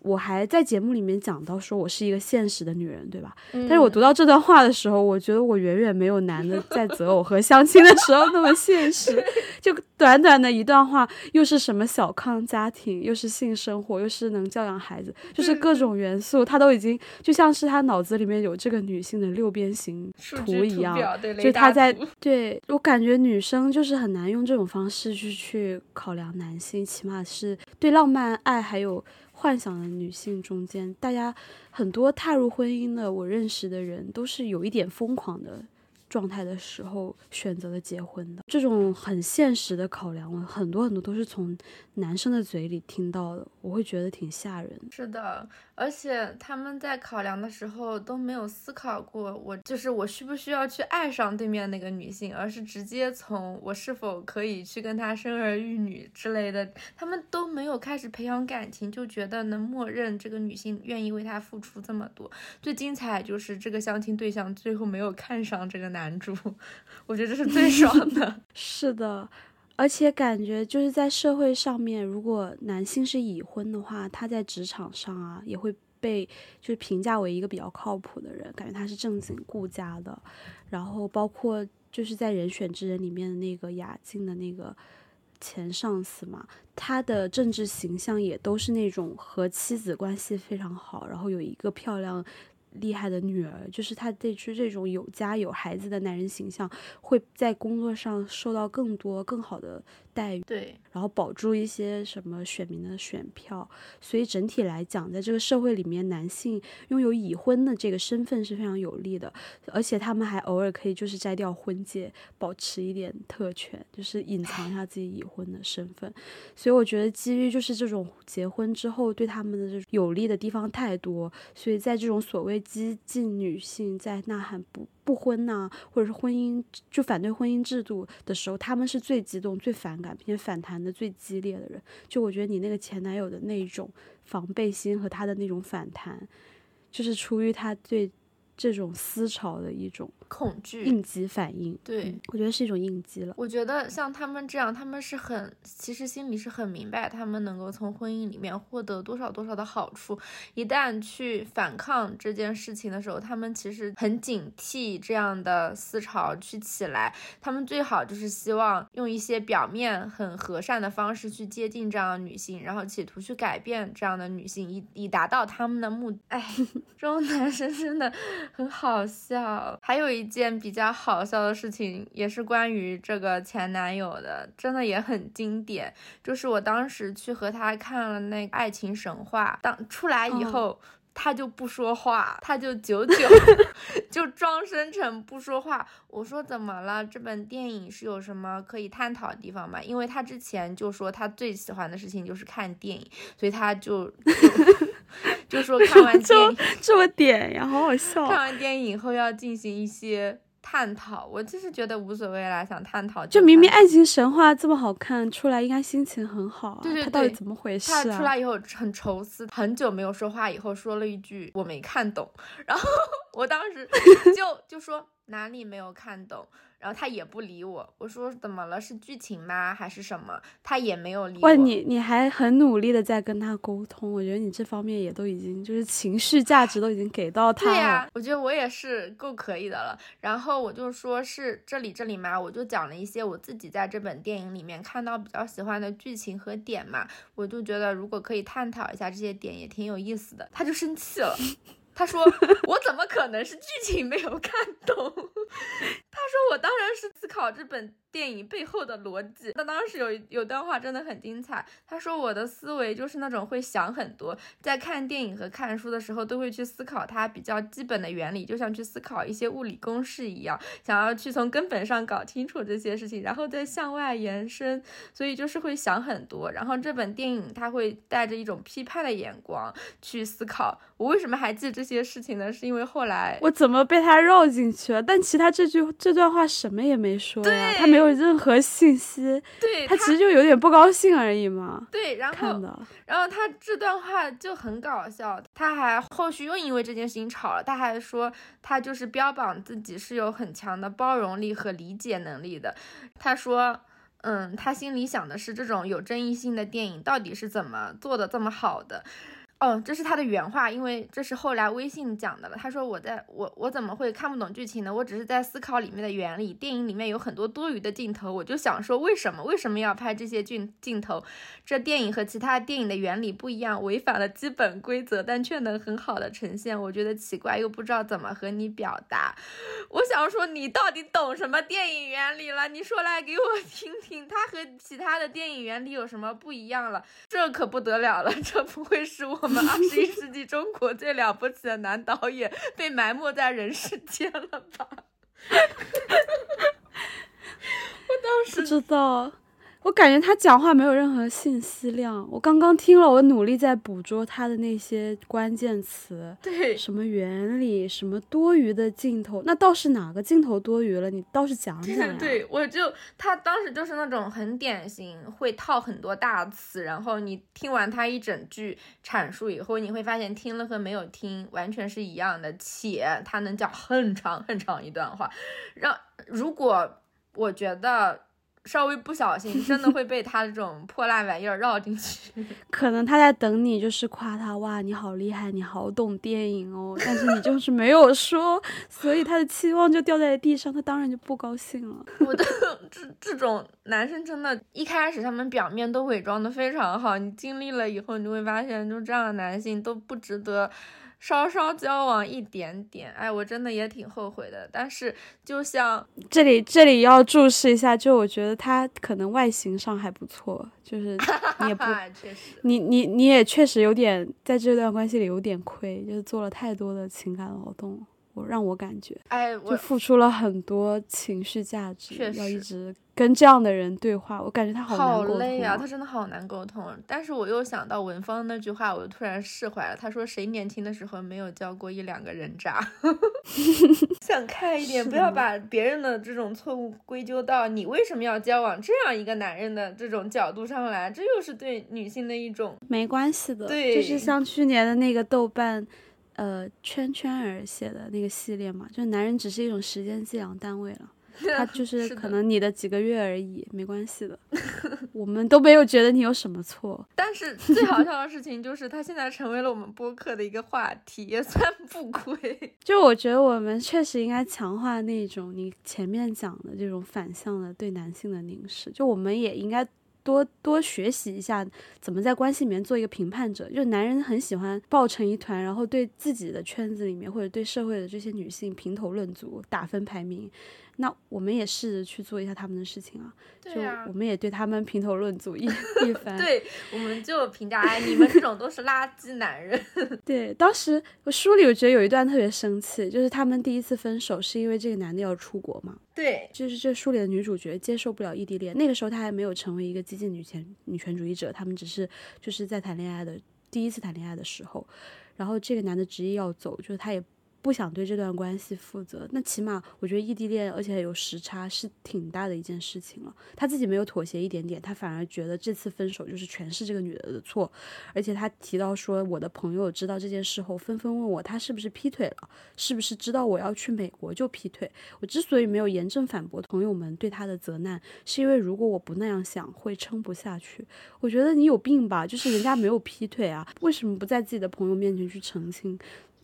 D: 我还在节目里面讲到说，我是一个现实的女人，对吧？但是我读到这段话的时候，我觉得我远远没有男的在择偶和相亲的时候那么现实。就短短的一段话，又是什么小康家庭，又是性生活，又是能教养孩子，就是各种元素，他都已经就像是他脑子里面有这个女性的六边形图一样，就他在对我感觉女生就是很难用这种方式去去考量男性，起码是对浪漫爱还有。幻想的女性中间，大家很多踏入婚姻的，我认识的人都是有一点疯狂的。状态的时候选择了结婚的这种很现实的考量，我很多很多都是从男生的嘴里听到的，我会觉得挺吓人。
C: 是的，而且他们在考量的时候都没有思考过，我就是我需不需要去爱上对面那个女性，而是直接从我是否可以去跟她生儿育女之类的，他们都没有开始培养感情，就觉得能默认这个女性愿意为他付出这么多。最精彩就是这个相亲对象最后没有看上这个。男主，我觉得这是最爽的。[laughs]
D: 是的，而且感觉就是在社会上面，如果男性是已婚的话，他在职场上啊也会被就是评价为一个比较靠谱的人，感觉他是正经顾家的。然后包括就是在《人选之人》里面的那个雅静的那个前上司嘛，他的政治形象也都是那种和妻子关系非常好，然后有一个漂亮。厉害的女儿，就是他得出这种有家有孩子的男人形象，会在工作上受到更多更好的待遇，
C: 对，
D: 然后保住一些什么选民的选票。所以整体来讲，在这个社会里面，男性拥有已婚的这个身份是非常有利的，而且他们还偶尔可以就是摘掉婚戒，保持一点特权，就是隐藏一下自己已婚的身份。所以我觉得，基于就是这种结婚之后对他们的这种有利的地方太多，所以在这种所谓。激进女性在呐喊不不婚呐，或者是婚姻就反对婚姻制度的时候，他们是最激动、最反感并且反弹的最激烈的人。就我觉得你那个前男友的那种防备心和他的那种反弹，就是出于他对这种思潮的一种。
C: 恐惧
D: 应激反应，
C: 对
D: 我觉得是一种应激了。
C: 我觉得像他们这样，他们是很其实心里是很明白，他们能够从婚姻里面获得多少多少的好处。一旦去反抗这件事情的时候，他们其实很警惕这样的思潮去起来。他们最好就是希望用一些表面很和善的方式去接近这样的女性，然后企图去改变这样的女性，以以达到他们的目的。哎，这种男生真的很好笑。还有。一件比较好笑的事情，也是关于这个前男友的，真的也很经典。就是我当时去和他看了那《爱情神话》，当出来以后，他就不说话，他就久久 [laughs] [laughs] 就装深沉不说话。我说怎么了？这本电影是有什么可以探讨的地方吗？因为他之前就说他最喜欢的事情就是看电影，所以他就。就说看完电影
D: 这么点呀，好好笑。
C: 看完电影以后要进行一些探讨，我就是觉得无所谓啦，想探讨
D: 就明明爱情神话这么好看，出来应该心情很好啊。
C: 对对对，
D: 他到底怎么回事啊？
C: 他出来以后很愁思，很久没有说话，以后说了一句我没看懂，然后 [laughs] 我当时 [laughs] 就就说哪里没有看懂。然后他也不理我，我说怎么了？是剧情吗？还是什么？他也没有理我。
D: 你你还很努力的在跟他沟通，我觉得你这方面也都已经就是情绪价值都已经给到他了。
C: 对呀，我觉得我也是够可以的了。然后我就说是这里这里嘛，我就讲了一些我自己在这本电影里面看到比较喜欢的剧情和点嘛，我就觉得如果可以探讨一下这些点也挺有意思的。他就生气了。他说：“我怎么可能是剧情没有看懂？” [laughs] 他说：“我当然是思考这本。”电影背后的逻辑，他当时有有段话真的很精彩。他说我的思维就是那种会想很多，在看电影和看书的时候都会去思考它比较基本的原理，就像去思考一些物理公式一样，想要去从根本上搞清楚这些事情，然后再向外延伸。所以就是会想很多。然后这本电影他会带着一种批判的眼光去思考。我为什么还记这些事情呢？是因为后来
D: 我怎么被他绕进去了？但其他这句这段话什么也没说呀，他没有。任何信息，
C: 对
D: 他其实就有点不高兴而已嘛。
C: 对，然后，然后他这段话就很搞笑。他还后续又因为这件事情吵了。他还说他就是标榜自己是有很强的包容力和理解能力的。他说，嗯，他心里想的是这种有争议性的电影到底是怎么做的这么好的。哦，这是他的原话，因为这是后来微信讲的了。他说：“我在我我怎么会看不懂剧情呢？我只是在思考里面的原理。电影里面有很多多余的镜头，我就想说，为什么为什么要拍这些镜镜头？这电影和其他电影的原理不一样，违反了基本规则，但却能很好的呈现。我觉得奇怪，又不知道怎么和你表达。我想说，你到底懂什么电影原理了？你说来给我听听，它和其他的电影原理有什么不一样了？这可不得了了，这不会是我。”我们二十一世纪中国最了不起的男导演被埋没在人世间了吧？[laughs] 我当时
D: 不知道，我感觉他讲话没有任何信息量。我刚刚听了，我努力在捕捉他的那些关键词，[laughs]
C: 对，
D: 什么原理，什么多余的镜头，那倒是哪个镜头多余了？你倒是讲讲呀。
C: 对，我就他当时就是那种很典型，会套很多大词，然后你听完他一整句阐述以后，你会发现听了和没有听完全是一样的，且他能讲很长很长一段话，让如果我觉得。稍微不小心，[laughs] 真的会被他这种破烂玩意儿绕进去。[laughs]
D: 可能他在等你，就是夸他哇，你好厉害，你好懂电影哦。但是你就是没有说，所以他的期望就掉在地上，他当然就不高兴了。[laughs]
C: 我的这这种男生真的，一开始他们表面都伪装的非常好，你经历了以后，你就会发现，就这样的男性都不值得。稍稍交往一点点，哎，我真的也挺后悔的。但是，就像
D: 这里这里要注视一下，就我觉得他可能外形上还不错，就是 [laughs] 你也不，你你你也确实有点在这段关系里有点亏，就是做了太多的情感劳动。我让我感觉，
C: 哎，
D: 就付出了很多情绪价值，要一直跟这样的人对话，我感觉他
C: 好
D: 难
C: 沟通啊，他真的好难沟通。但是我又想到文芳那句话，我就突然释怀了。他说：“谁年轻的时候没有交过一两个人渣？” [laughs] 想开一点，不要把别人的这种错误归咎到你为什么要交往这样一个男人的这种角度上来，这又是对女性的一种
D: 没关系的。
C: 对，
D: 就是像去年的那个豆瓣。呃，圈圈儿写的那个系列嘛，就是男人只是一种时间计量单位了，[laughs] 他就 [laughs] 是可能你的几个月而已，没关系的，[laughs] 我们都没有觉得你有什么错。
C: 但是最好笑的事情就是，他现在成为了我们播客的一个话题，也算不亏。
D: 就我觉得我们确实应该强化那种你前面讲的这种反向的对男性的凝视，就我们也应该。多多学习一下怎么在关系里面做一个评判者，就男人很喜欢抱成一团，然后对自己的圈子里面或者对社会的这些女性评头论足、打分排名。那我们也试着去做一下他们的事情啊，就我们也对他们评头论足一 [laughs] 一番。
C: 对，我们就评价哎，你们这种都是垃圾男人。[laughs]
D: 对，当时我书里我觉得有一段特别生气，就是他们第一次分手是因为这个男的要出国嘛。
C: 对，
D: 就是这书里的女主角接受不了异地恋，那个时候她还没有成为一个激进女权女权主义者，他们只是就是在谈恋爱的第一次谈恋爱的时候，然后这个男的执意要走，就是他也。不想对这段关系负责，那起码我觉得异地恋，而且有时差是挺大的一件事情了。他自己没有妥协一点点，他反而觉得这次分手就是全是这个女的的错。而且他提到说，我的朋友知道这件事后，纷纷问我他是不是劈腿了，是不是知道我要去美国就劈腿。我之所以没有严正反驳朋友们对他的责难，是因为如果我不那样想，会撑不下去。我觉得你有病吧，就是人家没有劈腿啊，为什么不在自己的朋友面前去澄清？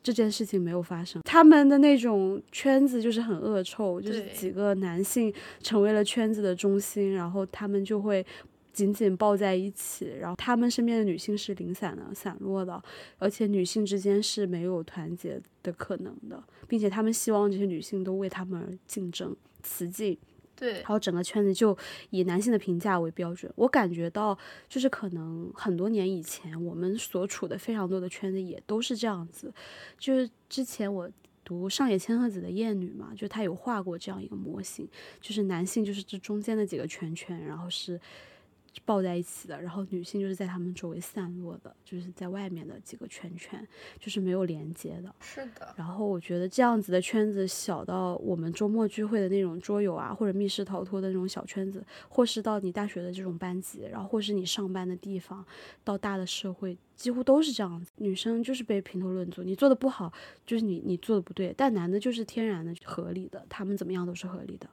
D: 这件事情没有发生，他们的那种圈子就是很恶臭，就是几个男性成为了圈子的中心，然后他们就会紧紧抱在一起，然后他们身边的女性是零散的、散落的，而且女性之间是没有团结的可能的，并且他们希望这些女性都为他们而竞争、雌竞。
C: 对，
D: 然后整个圈子就以男性的评价为标准。我感觉到，就是可能很多年以前，我们所处的非常多的圈子也都是这样子。就是之前我读上野千鹤子的《厌女》嘛，就他有画过这样一个模型，就是男性就是这中间的几个圈圈，然后是。抱在一起的，然后女性就是在他们周围散落的，就是在外面的几个圈圈，就是没有连接的。
C: 是的。
D: 然后我觉得这样子的圈子小到我们周末聚会的那种桌游啊，或者密室逃脱的那种小圈子，或是到你大学的这种班级，然后或是你上班的地方，到大的社会，几乎都是这样子。女生就是被评头论足，你做的不好，就是你你做的不对。但男的就是天然的合理的，他们怎么样都是合理的。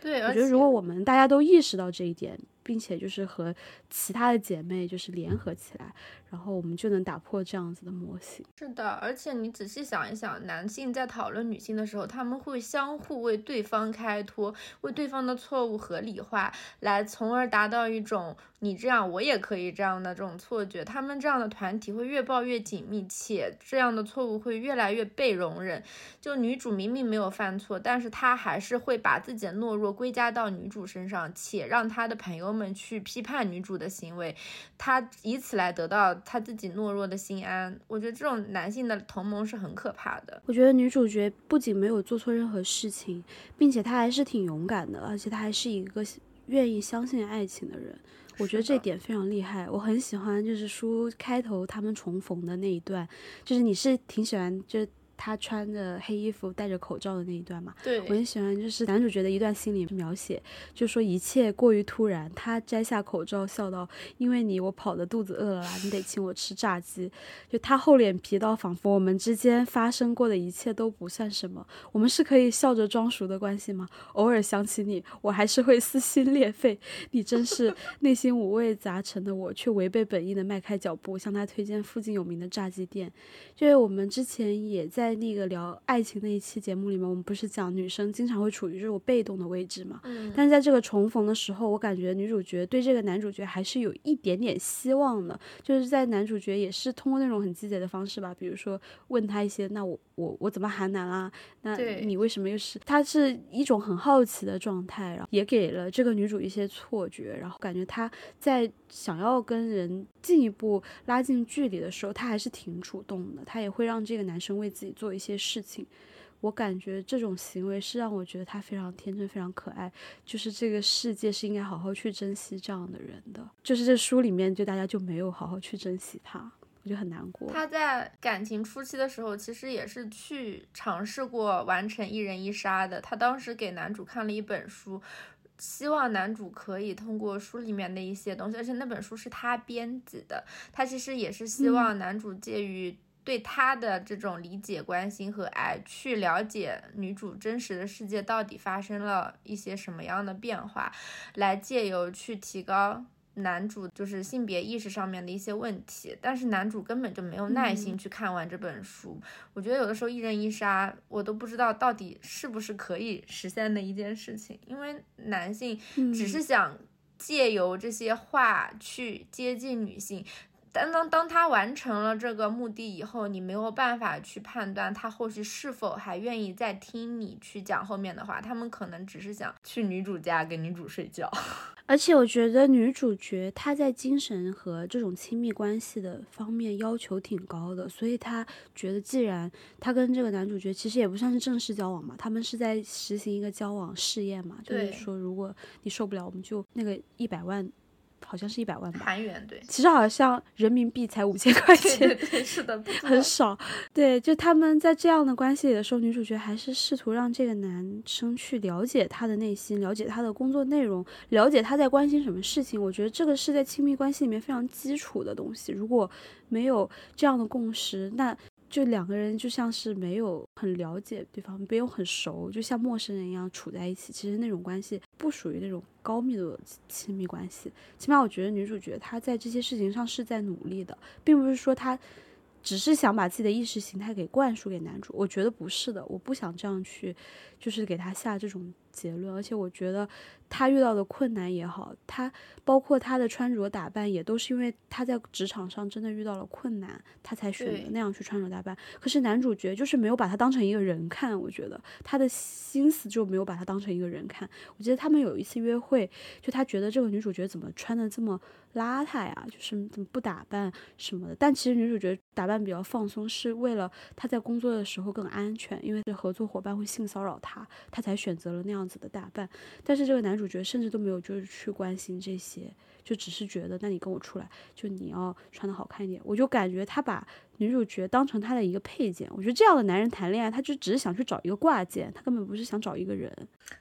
C: 对，
D: 我觉得如果我们大家都意识到这一点。并且就是和其他的姐妹就是联合起来，然后我们就能打破这样子的模型。
C: 是的，而且你仔细想一想，男性在讨论女性的时候，他们会相互为对方开脱，为对方的错误合理化，来从而达到一种你这样我也可以这样的这种错觉。他们这样的团体会越抱越紧密，且这样的错误会越来越被容忍。就女主明明没有犯错，但是她还是会把自己的懦弱归加到女主身上，且让她的朋友。们去批判女主的行为，他以此来得到他自己懦弱的心安。我觉得这种男性的同盟是很可怕的。
D: 我觉得女主角不仅没有做错任何事情，并且她还是挺勇敢的，而且她还是一个愿意相信爱情的人。我觉得这点非常厉害，我很喜欢，就是书开头他们重逢的那一段，就是你是挺喜欢，就。他穿着黑衣服戴着口罩的那一段嘛，
C: 对
D: 我很喜欢，就是男主角的一段心理描写，就说一切过于突然。他摘下口罩，笑道：“因为你，我跑的肚子饿了啦，你得请我吃炸鸡。”就他厚脸皮到仿佛我们之间发生过的一切都不算什么，我们是可以笑着装熟的关系吗？偶尔想起你，我还是会撕心裂肺。你真是内心五味杂陈的我，却违背本意的迈开脚步向他推荐附近有名的炸鸡店。就是我们之前也在那个聊爱情那一期节目里面，我们不是讲女生经常会处于这种被动的位置嘛？
C: 嗯，
D: 但是在这个重逢的时候，我感觉女主角对这个男主角还是有一点点希望的，就是在男主角也是通过那种很积极的方式吧，比如说问他一些，那我我我怎么韩男啦？那你为什么又是？他是一种很好奇的状态，然后也给了这个女主一些错觉，然后感觉她在想要跟人进一步拉近距离的时候，她还是挺主动的，她也会让这个男生为自己做一些事情。我感觉这种行为是让我觉得他非常天真、非常可爱。就是这个世界是应该好好去珍惜这样的人的。就是这书里面就大家就没有好好去珍惜他，我就很难过。
C: 他在感情初期的时候，其实也是去尝试过完成一人一杀的。他当时给男主看了一本书，希望男主可以通过书里面的一些东西，而且那本书是他编辑的。他其实也是希望男主介于对他的这种理解、关心和爱，去了解女主真实的世界到底发生了一些什么样的变化，来借由去提高。男主就是性别意识上面的一些问题，但是男主根本就没有耐心去看完这本书。我觉得有的时候一人一杀，我都不知道到底是不是可以实现的一件事情，因为男性只是想借由这些话去接近女性。但当当他完成了这个目的以后，你没有办法去判断他后续是否还愿意再听你去讲后面的话。他们可能只是想去女主家跟女主睡觉。
D: 而且我觉得女主角她在精神和这种亲密关系的方面要求挺高的，所以她觉得既然她跟这个男主角其实也不算是正式交往嘛，他们是在实行一个交往试验嘛，就是说如果你受不了，我们就那个一百万，好像是一百万吧，
C: 韩元对，
D: 其实好像人民币才五千块钱，
C: 对对对，是的，[laughs]
D: 很少。对，就他们在这样的关系里的时候，女主角还是试图让这个男生去了解他的内心，了解他的工作内容，了解他在关心什么事情。我觉得这个是在亲密关系里面非常基础的东西。如果没有这样的共识，那就两个人就像是没有很了解对方，没有很熟，就像陌生人一样处在一起。其实那种关系不属于那种高密度的亲密关系。起码我觉得女主角她在这些事情上是在努力的，并不是说她只是想把自己的意识形态给灌输给男主。我觉得不是的，我不想这样去，就是给他下这种结论。而且我觉得他遇到的困难也好，他包括他的穿着打扮，也都是因为他在职场上真的遇到了困难，他才选择那样去穿着打扮。可是男主角就是没有把他当成一个人看，我觉得他的心思就没有把他当成一个人看。我记得他们有一次约会，就他觉得这个女主角怎么穿的这么邋遢呀，就是怎么不打扮什么的。但其实女主角打扮比较放松，是为了她在工作的时候更安全，因为合作伙伴会性骚扰她，她才选择了那样样子的打扮。但是这个男主角甚至都没有就是去关心这些，就只是觉得那你跟我出来，就你要穿的好看一点。我就感觉他把女主角当成他的一个配件。我觉得这样的男人谈恋爱，他就只是想去找一个挂件，他根本不是想找一个人。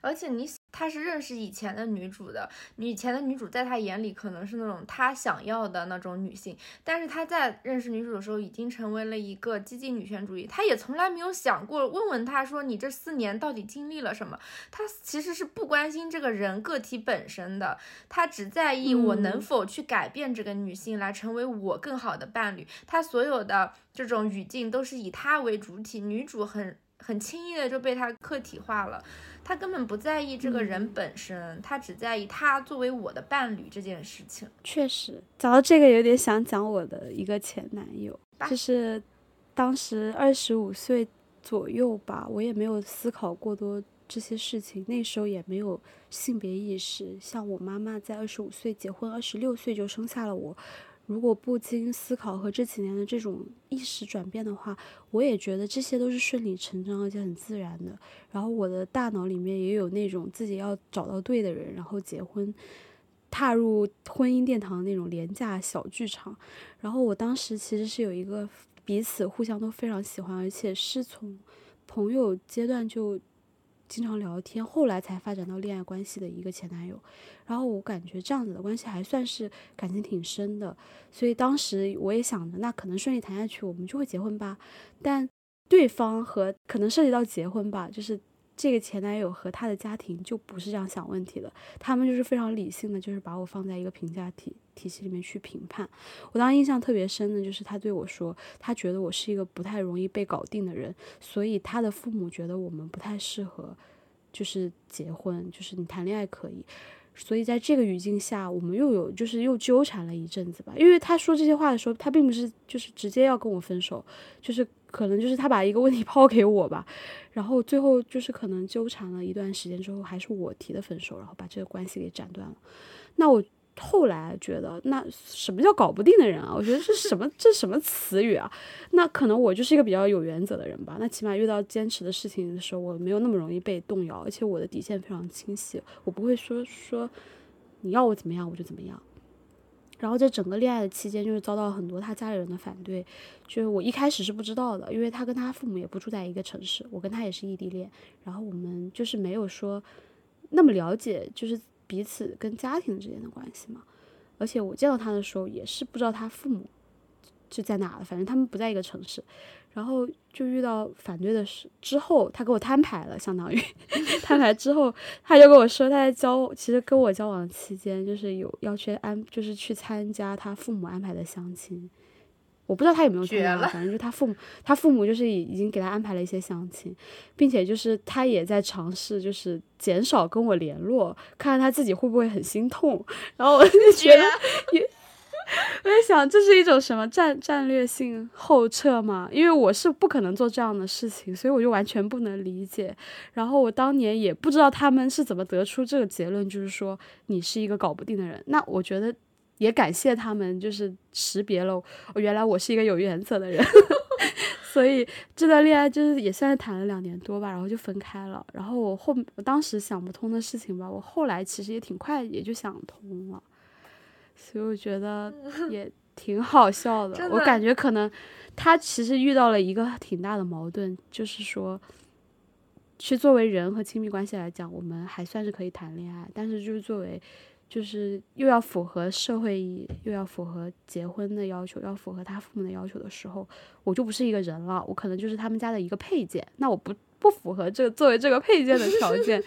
C: 而且你他是认识以前的女主的，以前的女主在他眼里可能是那种他想要的那种女性，但是他在认识女主的时候已经成为了一个激进女权主义，他也从来没有想过问问他说你这四年到底经历了什么，他其实是不关心这个人个体本身的，他只在意我能
D: 嗯。
C: 否去改变这个女性来成为我更好的伴侣，他所有的这种语境都是以他为主体，女主很很轻易的就被他客体化了。他根本不在意这个人本身，他只在意他作为我的伴侣这件事情。
D: 确实，讲到这个，有点想讲我的一个前男友，就是当时二十五岁左右吧，我也没有思考过多这些事情，那时候也没有性别意识。像我妈妈在二十五岁结婚，二十六岁就生下了我，如果不经思考和这几年的这种意识转变的话，我也觉得这些都是顺理成章而且很自然的。然后我的大脑里面也有那种自己要找到对的人，然后结婚，踏入婚姻殿堂的那种廉价小剧场。然后我当时其实是有一个彼此互相都非常喜欢，而且是从朋友阶段就。经常聊天，后来才发展到恋爱关系的一个前男友，然后我感觉这样子的关系还算是感情挺深的，所以当时我也想着，那可能顺利谈下去，我们就会结婚吧。但对方和可能涉及到结婚吧，就是这个前男友和他的家庭就不是这样想问题的，他们就是非常理性的，就是把我放在一个评价体体系里面去评判。我当时印象特别深的就是他对我说，他觉得我是一个不太容易被搞定的人，所以他的父母觉得我们不太适合。就是结婚，就是你谈恋爱可以，所以在这个语境下，我们又有就是又纠缠了一阵子吧。因为他说这些话的时候，他并不是就是直接要跟我分手，就是可能就是他把一个问题 [laughs] 抛给我吧，然后最后就是可能纠缠了一段时间之后，还是我提的分手，然后把这个关系给斩断了。那我。后来觉得，那什么叫搞不定的人啊？我觉得这什么这什么词语啊？那可能我就是一个比较有原则的人吧。那起码遇到坚持的事情的时候，我没有那么容易被动摇，而且我的底线非常清晰，我不会说说你要我怎么样我就怎么样。然后在整个恋爱的期间，就是遭到很多他家里人的反对，就是我一开始是不知道的，因为他跟他父母也不住在一个城市，我跟他也是异地恋，然后我们就是没有说那么了解，就是。彼此跟家庭之间的关系嘛，而且我见到他的时候也是不知道他父母就在哪了，反正他们不在一个城市，然后就遇到反对的事之后，他给我摊牌了，相当于 [laughs] 摊牌之后，他就跟我说他在交，其实跟我交往期间就是有要去安，就是去参加他父母安排的相亲。我不知道他有没有参加，反正就他父母，他父母就是已已经给他安排了一些相亲，并且就是他也在尝试，就是减少跟我联络，看看他自己会不会很心痛。然后我就觉得，也我在想这是一种什么战战略性后撤嘛？因为我是不可能做这样的事情，所以我就完全不能理解。然后我当年也不知道他们是怎么得出这个结论，就是说你是一个搞不定的人。那我觉得。也感谢他们，就是识别了我原来我是一个有原则的人，[laughs] 所以这段恋爱就是也算是谈了两年多吧，然后就分开了。然后我后我当时想不通的事情吧，我后来其实也挺快也就想通了，所以我觉得 [laughs] 也挺好笑的。我感觉可能他其实遇到了一个挺大的矛盾，就是说，其实作为人和亲密关系来讲，我们还算是可以谈恋爱，但是就是作为。就是又要符合社会，又要符合结婚的要求，要符合他父母的要求的时候，我就不是一个人了，我可能就是他们家的一个配件。那我不不符合这作为这个配件的条件，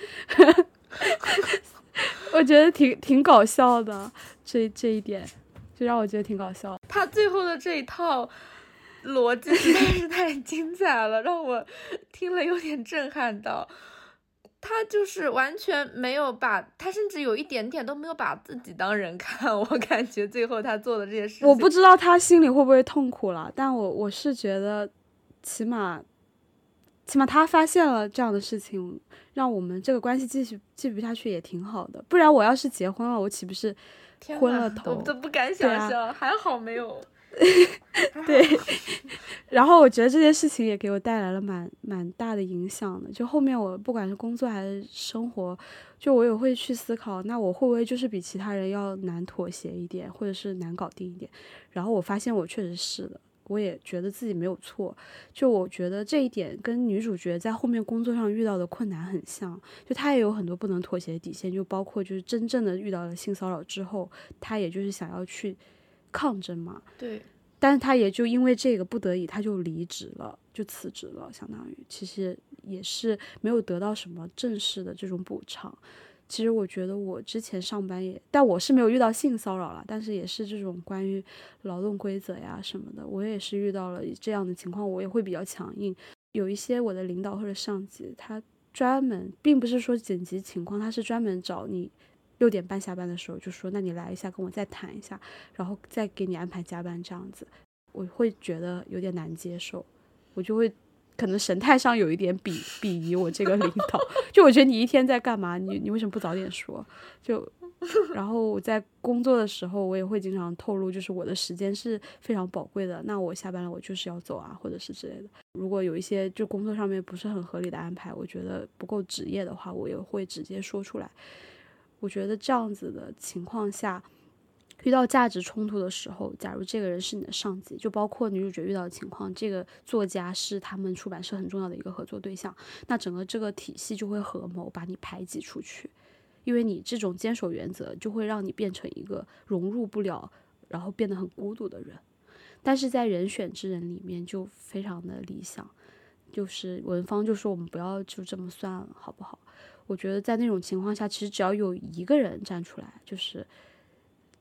D: [laughs] 我觉得挺挺搞笑的。这这一点就让我觉得挺搞笑。
C: 他最后的这一套逻辑实在是太精彩了，让我听了有点震撼到。他就是完全没有把，他甚至有一点点都没有把自己当人看。[laughs] 我感觉最后他做的这些事情，
D: 我不知道他心里会不会痛苦了。但我我是觉得，起码，起码他发现了这样的事情，让我们这个关系继续继续下去也挺好的。不然我要是结婚了，我岂不是昏了头？
C: 我都不敢想象，还好没有。[laughs]
D: 对，然后我觉得这件事情也给我带来了蛮蛮大的影响的。就后面我不管是工作还是生活，就我也会去思考，那我会不会就是比其他人要难妥协一点，或者是难搞定一点？然后我发现我确实是的，我也觉得自己没有错。就我觉得这一点跟女主角在后面工作上遇到的困难很像，就她也有很多不能妥协的底线，就包括就是真正的遇到了性骚扰之后，她也就是想要去。抗争嘛，
C: 对，
D: 但是他也就因为这个不得已，他就离职了，就辞职了，相当于其实也是没有得到什么正式的这种补偿。其实我觉得我之前上班也，但我是没有遇到性骚扰了，但是也是这种关于劳动规则呀什么的，我也是遇到了这样的情况，我也会比较强硬。有一些我的领导或者上级，他专门并不是说紧急情况，他是专门找你。六点半下班的时候就说，那你来一下，跟我再谈一下，然后再给你安排加班这样子，我会觉得有点难接受，我就会可能神态上有一点鄙鄙夷我这个领导，[laughs] 就我觉得你一天在干嘛？你你为什么不早点说？就然后我在工作的时候，我也会经常透露，就是我的时间是非常宝贵的。那我下班了，我就是要走啊，或者是之类的。如果有一些就工作上面不是很合理的安排，我觉得不够职业的话，我也会直接说出来。我觉得这样子的情况下，遇到价值冲突的时候，假如这个人是你的上级，就包括女主角遇到的情况，这个作家是他们出版社很重要的一个合作对象，那整个这个体系就会合谋把你排挤出去。因为你这种坚守原则，就会让你变成一个融入不了，然后变得很孤独的人。但是在人选之人里面就非常的理想，就是文芳就说我们不要就这么算了，好不好？我觉得在那种情况下，其实只要有一个人站出来，就是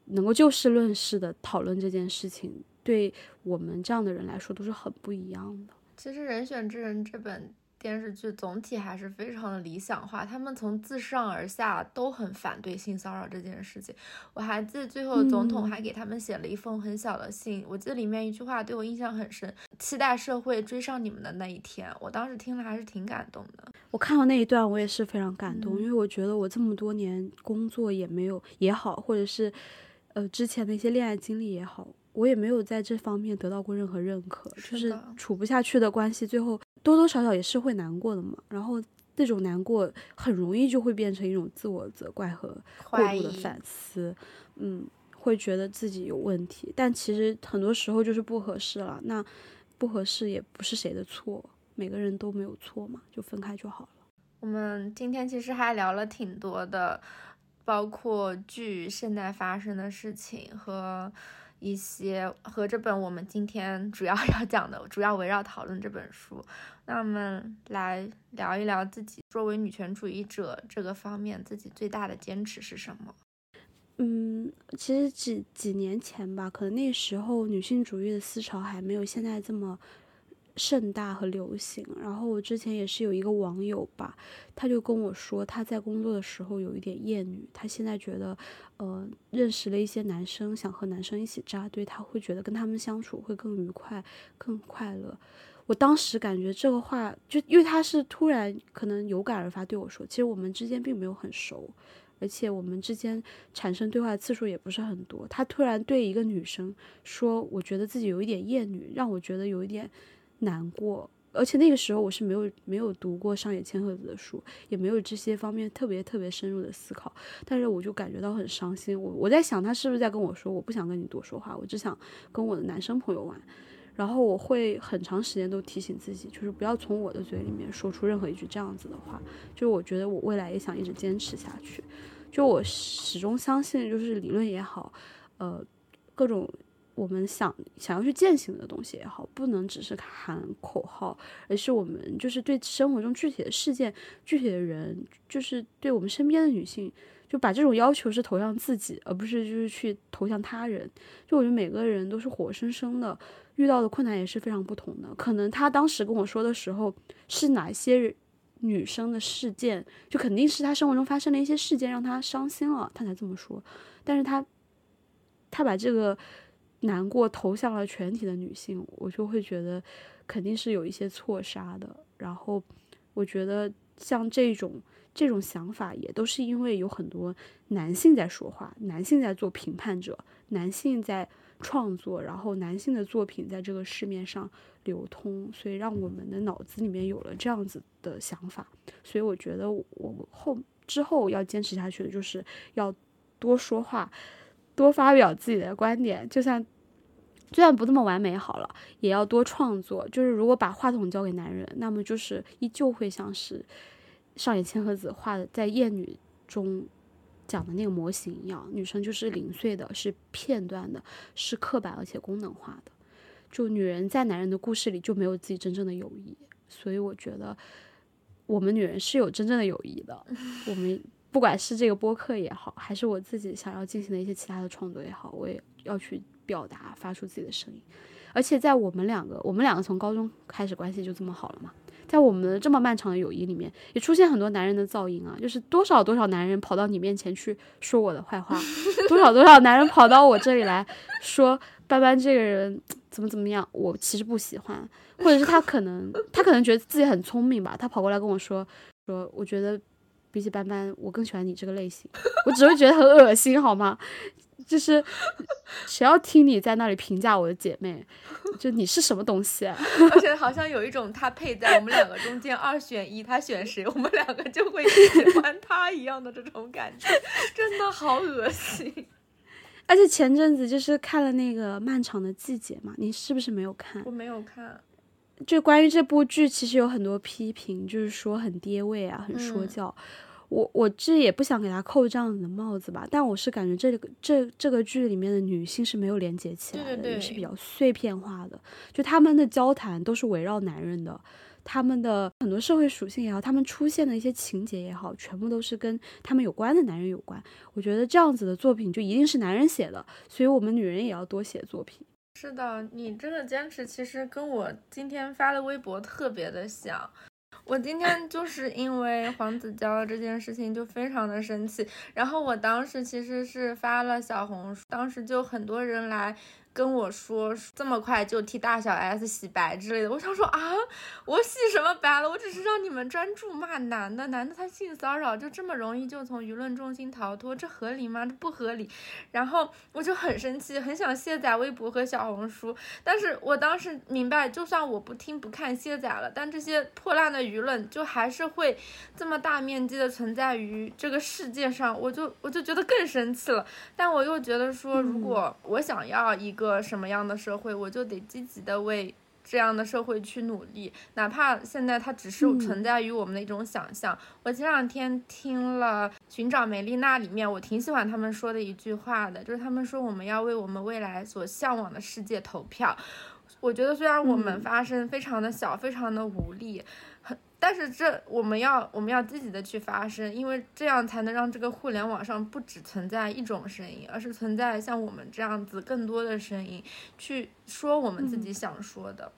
D: 能够就事论事的讨论这件事情，对我们这样的人来说都是很不一样的。
C: 其实人选之人这本。电视剧总体还是非常的理想化，他们从自上而下都很反对性骚扰这件事情。我还记得最后总统还给他们写了一封很小的信，我记得里面一句话对我印象很深：期待社会追上你们的那一天。我当时听了还是挺感动的。
D: 我看到那一段，我也是非常感动，因为我觉得我这么多年工作也没有也好，或者是呃之前的一些恋爱经历也好，我也没有在这方面得到过任何认可，就是处不下去的关系，最后。多多少少也是会难过的嘛，然后那种难过很容易就会变成一种自我责怪和过度的反思，嗯，会觉得自己有问题，但其实很多时候就是不合适了，那不合适也不是谁的错，每个人都没有错嘛，就分开就好了。
C: 我们今天其实还聊了挺多的，包括剧现在发生的事情和。一些和这本我们今天主要 [laughs] 要讲的，主要围绕讨论这本书。那我们来聊一聊自己作为女权主义者这个方面，自己最大的坚持是什么？
D: 嗯，其实几几年前吧，可能那时候女性主义的思潮还没有现在这么。盛大和流行，然后我之前也是有一个网友吧，他就跟我说他在工作的时候有一点厌女，他现在觉得，呃，认识了一些男生，想和男生一起扎堆，他会觉得跟他们相处会更愉快、更快乐。我当时感觉这个话，就因为他是突然可能有感而发对我说，其实我们之间并没有很熟，而且我们之间产生对话的次数也不是很多。他突然对一个女生说，我觉得自己有一点厌女，让我觉得有一点。难过，而且那个时候我是没有没有读过上野千鹤子的书，也没有这些方面特别特别深入的思考，但是我就感觉到很伤心。我我在想，他是不是在跟我说，我不想跟你多说话，我只想跟我的男生朋友玩。然后我会很长时间都提醒自己，就是不要从我的嘴里面说出任何一句这样子的话。就是我觉得我未来也想一直坚持下去。就我始终相信，就是理论也好，呃，各种。我们想想要去践行的东西也好，不能只是喊口号，而是我们就是对生活中具体的事件、具体的人，就是对我们身边的女性，就把这种要求是投向自己，而不是就是去投向他人。就我觉得每个人都是活生生的，遇到的困难也是非常不同的。可能他当时跟我说的时候，是哪些女生的事件，就肯定是他生活中发生的一些事件让他伤心了，他才这么说。但是他，他把这个。难过投向了全体的女性，我就会觉得肯定是有一些错杀的。然后我觉得像这种这种想法，也都是因为有很多男性在说话，男性在做评判者，男性在创作，然后男性的作品在这个市面上流通，所以让我们的脑子里面有了这样子的想法。所以我觉得我后之后要坚持下去的就是要多说话，多发表自己的观点，就算。就算不那么完美好了，也要多创作。就是如果把话筒交给男人，那么就是依旧会像是上野千鹤子画的在《艳女》中讲的那个模型一样，女生就是零碎的，是片段的，是刻板而且功能化的。就女人在男人的故事里就没有自己真正的友谊，所以我觉得我们女人是有真正的友谊的。我们不管是这个播客也好，还是我自己想要进行的一些其他的创作也好，我也要去。表达发出自己的声音，而且在我们两个，我们两个从高中开始关系就这么好了嘛，在我们的这么漫长的友谊里面，也出现很多男人的噪音啊，就是多少多少男人跑到你面前去说我的坏话，[laughs] 多少多少男人跑到我这里来说班班这个人怎么怎么样，我其实不喜欢，或者是他可能他可能觉得自己很聪明吧，他跑过来跟我说说，我觉得比起斑斑，我更喜欢你这个类型，我只会觉得很恶心，好吗？就是谁要听你在那里评价我的姐妹，就你是什么东西？[laughs]
C: 而且好像有一种他配在我们两个中间二选一，他选谁，我们两个就会喜欢他一样的这种感觉，真的好恶心。
D: 而且前阵子就是看了那个《漫长的季节》嘛，你是不是没有看？
C: 我没有看。
D: 就关于这部剧，其实有很多批评，就是说很爹味啊，很说教。我我这也不想给他扣这样子的帽子吧，但我是感觉这个这这个剧里面的女性是没有连接起来的，也是比较碎片化的。就他们的交谈都是围绕男人的，他们的很多社会属性也好，他们出现的一些情节也好，全部都是跟他们有关的男人有关。我觉得这样子的作品就一定是男人写的，所以我们女人也要多写作品。
C: 是的，你这个坚持其实跟我今天发的微博特别的像。我今天就是因为黄子佼这件事情就非常的生气，然后我当时其实是发了小红书，当时就很多人来。跟我说这么快就替大小 S 洗白之类的，我想说啊，我洗什么白了？我只是让你们专注骂男的，男的他性骚扰就这么容易就从舆论中心逃脱，这合理吗？这不合理。然后我就很生气，很想卸载微博和小红书，但是我当时明白，就算我不听不看卸载了，但这些破烂的舆论就还是会这么大面积的存在于这个世界上，我就我就觉得更生气了。但我又觉得说，如果我想要一个。个什么样的社会，我就得积极的为这样的社会去努力，哪怕现在它只是存在于我们的一种想象。我前两天听了《寻找梅丽娜》里面，我挺喜欢他们说的一句话的，就是他们说我们要为我们未来所向往的世界投票。我觉得虽然我们发声非常的小，非常的无力。很但是这我们要我们要积极的去发声，因为这样才能让这个互联网上不只存在一种声音，而是存在像我们这样子更多的声音，去说我们自己想说的。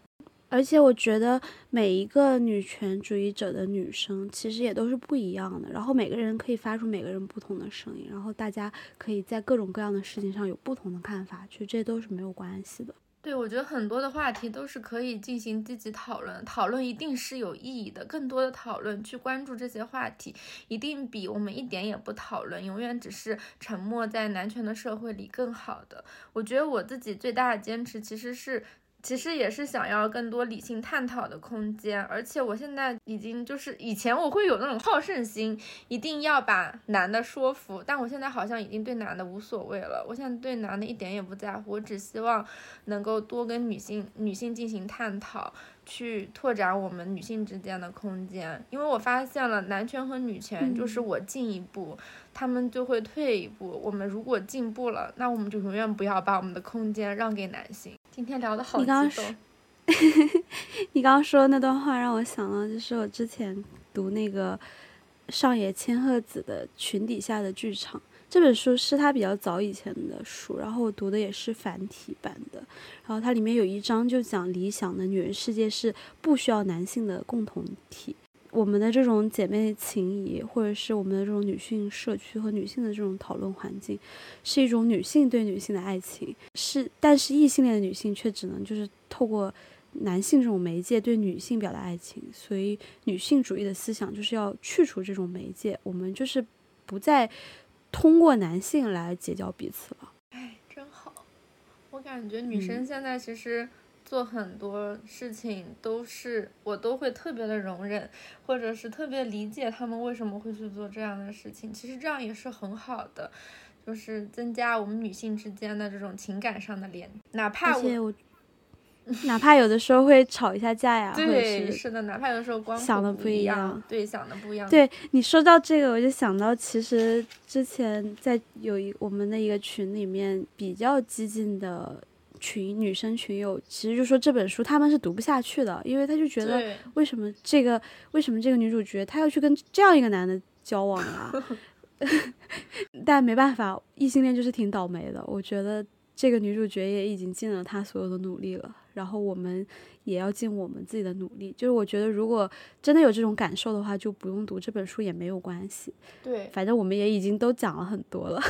D: 而且我觉得每一个女权主义者的女生其实也都是不一样的，然后每个人可以发出每个人不同的声音，然后大家可以在各种各样的事情上有不同的看法，其实这都是没有关系的。
C: 对，我觉得很多的话题都是可以进行积极讨论，讨论一定是有意义的。更多的讨论，去关注这些话题，一定比我们一点也不讨论，永远只是沉默在男权的社会里更好的。我觉得我自己最大的坚持其实是。其实也是想要更多理性探讨的空间，而且我现在已经就是以前我会有那种好胜心，一定要把男的说服，但我现在好像已经对男的无所谓了，我现在对男的一点也不在乎，我只希望能够多跟女性女性进行探讨。去拓展我们女性之间的空间，因为我发现了男权和女权就是我进一步，他们就会退一步。我们如果进步了，那我们就永远不要把我们的空间让给男性。今天聊的好激动。[laughs]
D: 你刚刚说那段话让我想到，就是我之前读那个上野千鹤子的《裙底下的剧场》。这本书是他比较早以前的书，然后我读的也是繁体版的。然后它里面有一章就讲理想的女人世界是不需要男性的共同体。我们的这种姐妹情谊，或者是我们的这种女性社区和女性的这种讨论环境，是一种女性对女性的爱情。是，但是异性恋的女性却只能就是透过男性这种媒介对女性表达爱情。所以女性主义的思想就是要去除这种媒介，我们就是不再。通过男性来结交彼此了，
C: 哎，真好。我感觉女生现在其实做很多事情都是我都会特别的容忍，或者是特别理解他们为什么会去做这样的事情。其实这样也是很好的，就是增加我们女性之间的这种情感上的连，哪怕
D: 我。[laughs] 哪怕有的时候会吵一下架呀，
C: 对，是的，哪怕有的时候光
D: 想的
C: 不
D: 一
C: 样，对，想的不一样。
D: 对你说到这个，我就想到，其实之前在有一我们的一个群里面，比较激进的群女生群友，其实就说这本书他们是读不下去的，因为他就觉得为什么这个为什么这个女主角她要去跟这样一个男的交往啊？[laughs] [laughs] 但没办法，异性恋就是挺倒霉的。我觉得这个女主角也已经尽了她所有的努力了。然后我们也要尽我们自己的努力。就是我觉得，如果真的有这种感受的话，就不用读这本书也没有关系。
C: 对，
D: 反正我们也已经都讲了很多了。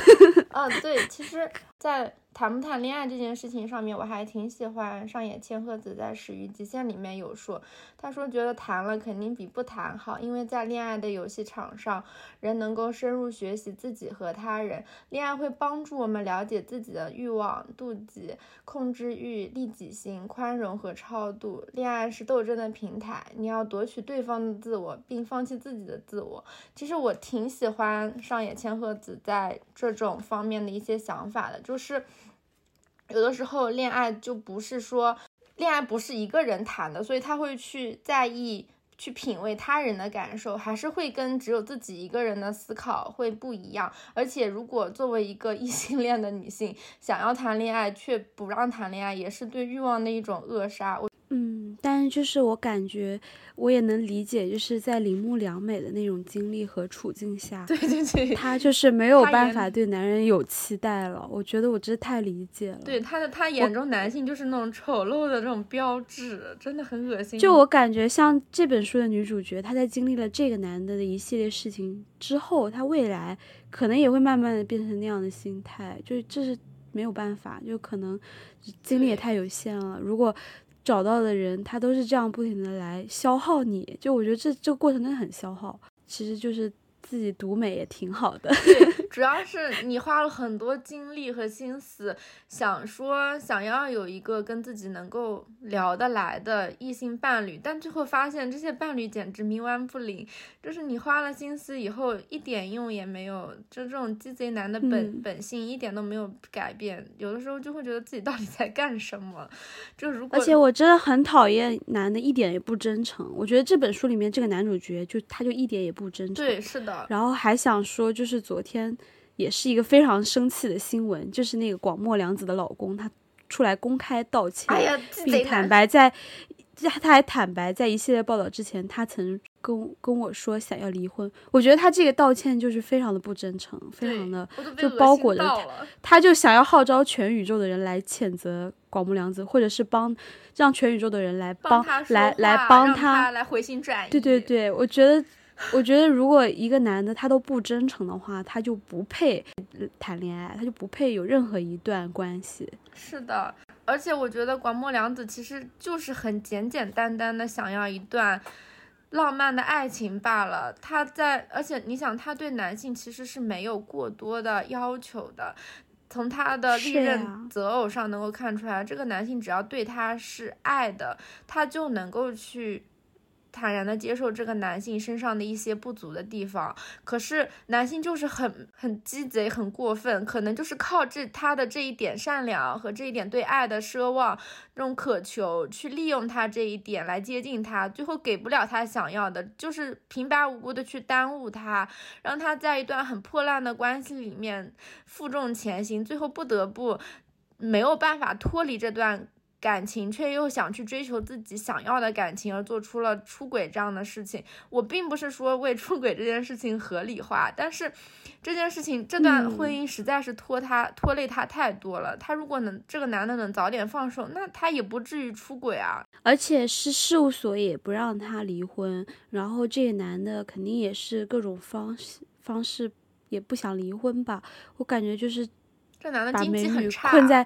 C: 嗯，对，其实，在。谈不谈恋爱这件事情上面，我还挺喜欢上野千鹤子在《始于极限》里面有说，他说觉得谈了肯定比不谈好，因为在恋爱的游戏场上，人能够深入学习自己和他人，恋爱会帮助我们了解自己的欲望、妒忌、控制欲、利己心、宽容和超度。恋爱是斗争的平台，你要夺取对方的自我，并放弃自己的自我。其实我挺喜欢上野千鹤子在这种方面的一些想法的，就是。有的时候，恋爱就不是说，恋爱不是一个人谈的，所以他会去在意、去品味他人的感受，还是会跟只有自己一个人的思考会不一样。而且，如果作为一个异性恋的女性，想要谈恋爱却不让谈恋爱，也是对欲望的一种扼杀。
D: 嗯，但是就是我感觉，我也能理解，就是在铃木良美的那种经历和处境下，
C: 对对对，
D: 她就是没有办法对男人有期待了。我觉得我真的太理解了。
C: 对她的，她眼中男性就是那种丑陋的这种标志，真的很恶心。
D: 就我感觉，像这本书的女主角，她在经历了这个男的的一系列事情之后，她未来可能也会慢慢的变成那样的心态。就这是没有办法，就可能精力也太有限了。如果找到的人，他都是这样不停的来消耗你，就我觉得这这个过程真的很消耗，其实就是。自己独美也挺好的，[laughs]
C: 主要是你花了很多精力和心思，想说想要有一个跟自己能够聊得来的异性伴侣，但最后发现这些伴侣简直冥顽不灵，就是你花了心思以后一点用也没有，就这种鸡贼男的本本性一点都没有改变，有的时候就会觉得自己到底在干什么，就如果
D: 而且我真的很讨厌男的一点也不真诚，我觉得这本书里面这个男主角就他就一点也不真诚，
C: 对，是的。
D: 然后还想说，就是昨天也是一个非常生气的新闻，就是那个广末凉子的老公，他出来公开道歉，并坦白在，他还坦白在一系列报道之前，他曾跟跟我说想要离婚。我觉得他这个道歉就是非常的不真诚，非常的就包裹着他，他就想要号召全宇宙的人来谴责广末凉子，或者是帮让全宇宙的人来帮来来帮
C: 他来回心转意。
D: 对对对，我觉得。我觉得，如果一个男的他都不真诚的话，他就不配谈恋爱，他就不配有任何一段关系。
C: 是的，而且我觉得广末凉子其实就是很简简单单的想要一段浪漫的爱情罢了。他在，而且你想，他对男性其实是没有过多的要求的。从他的历任择偶上能够看出来，这个男性只要对他是爱的，他就能够去。坦然的接受这个男性身上的一些不足的地方，可是男性就是很很鸡贼、很过分，可能就是靠这他的这一点善良和这一点对爱的奢望、这种渴求，去利用他这一点来接近他，最后给不了他想要的，就是平白无故的去耽误他，让他在一段很破烂的关系里面负重前行，最后不得不没有办法脱离这段。感情却又想去追求自己想要的感情，而做出了出轨这样的事情。我并不是说为出轨这件事情合理化，但是这件事情这段婚姻实在是拖他拖累他太多了。他如果能这个男的能早点放手，那他也不至于出轨啊。
D: 而且是事务所也不让他离婚，然后这个男的肯定也是各种方式方式也不想离婚吧。我感觉就是
C: 这男的经济很差，
D: 困在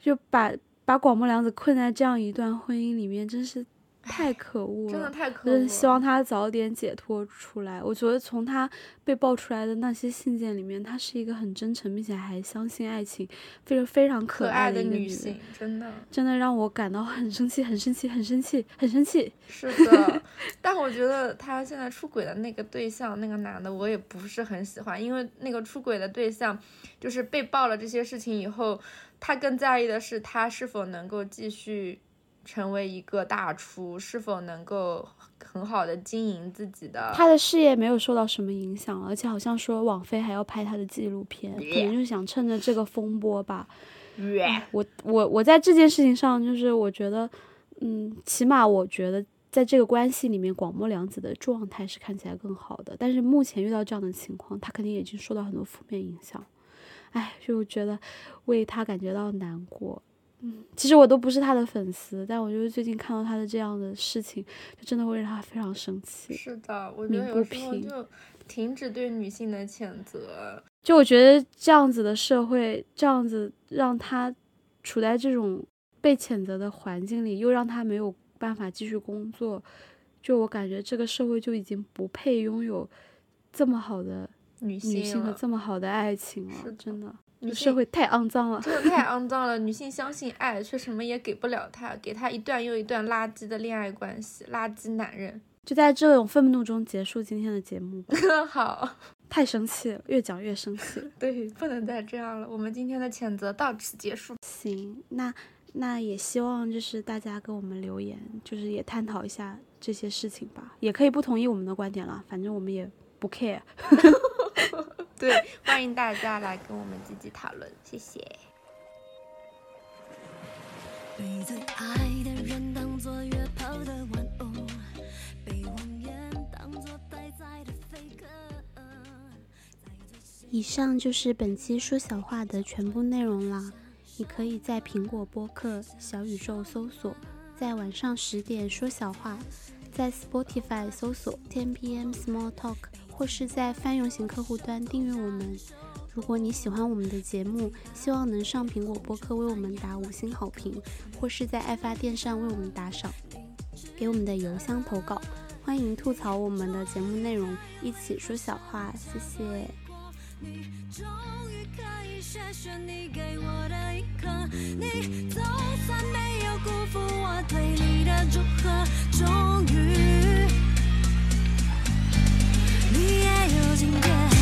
D: 就把。把广末凉子困在这样一段婚姻里面，真是。太可恶了，
C: 真的太可恶了。
D: 希望他早点解脱出来。我觉得从他被爆出来的那些信件里面，他是一个很真诚并且还相信爱情，非常非常
C: 可
D: 爱
C: 的
D: 女
C: 性，真的
D: 真的让我感到很生气，很生气，很生气，很生气。
C: 是的，[laughs] 但我觉得他现在出轨的那个对象，那个男的，我也不是很喜欢，因为那个出轨的对象就是被爆了这些事情以后，他更在意的是他是否能够继续。成为一个大厨，是否能够很好的经营自己的？
D: 他的事业没有受到什么影响，而且好像说网飞还要拍他的纪录片，可能就是想趁着这个风波吧。我我我在这件事情上，就是我觉得，嗯，起码我觉得在这个关系里面，广末凉子的状态是看起来更好的。但是目前遇到这样的情况，他肯定已经受到很多负面影响。哎，就觉得为他感觉到难过。
E: 嗯，其实我都不是他的粉丝，但我就是最近看到他的这样的事情，就真的会让他非常生气。
C: 是的，我觉得有时候就停止对女性的谴责。
E: 就我觉得这样子的社会，这样子让他处在这种被谴责的环境里，又让他没有办法继续工作，就我感觉这个社会就已经不配拥有这么好的
C: 女
E: 性和这么好的爱情了，真的。
C: 社
E: 会太肮脏了，
C: 真的太肮脏了。女性相信爱，却什么也给不了他，给他一段又一段垃圾的恋爱关系，垃圾男人。
E: 就在这种愤怒中结束今天的节目。[laughs]
C: 好，
E: 太生气了，越讲越生气。
C: 对，不能再这样了。我们今天的谴责到此结束。
E: 行，那那也希望就是大家给我们留言，就是也探讨一下这些事情吧。也可以不同意我们的观点了，反正我们也不 care。[laughs] [laughs]
C: 对，欢迎大家来跟我们积极讨论，谢谢。
E: 被谎言当做呆在的飞蛾以上就是本期说小话的全部内容啦。你可以在苹果播客、小宇宙搜索，在晚上十点说小话，在 Spotify 搜索 10pm small talk。或是在泛用型客户端订阅我们。如果你喜欢我们的节目，希望能上苹果播客为我们打五星好评，或是在爱发电上为我们打赏。给我们的邮箱投稿，欢迎吐槽我们的节目内容，一起说小话，谢谢。你也有今天。终于还有今天。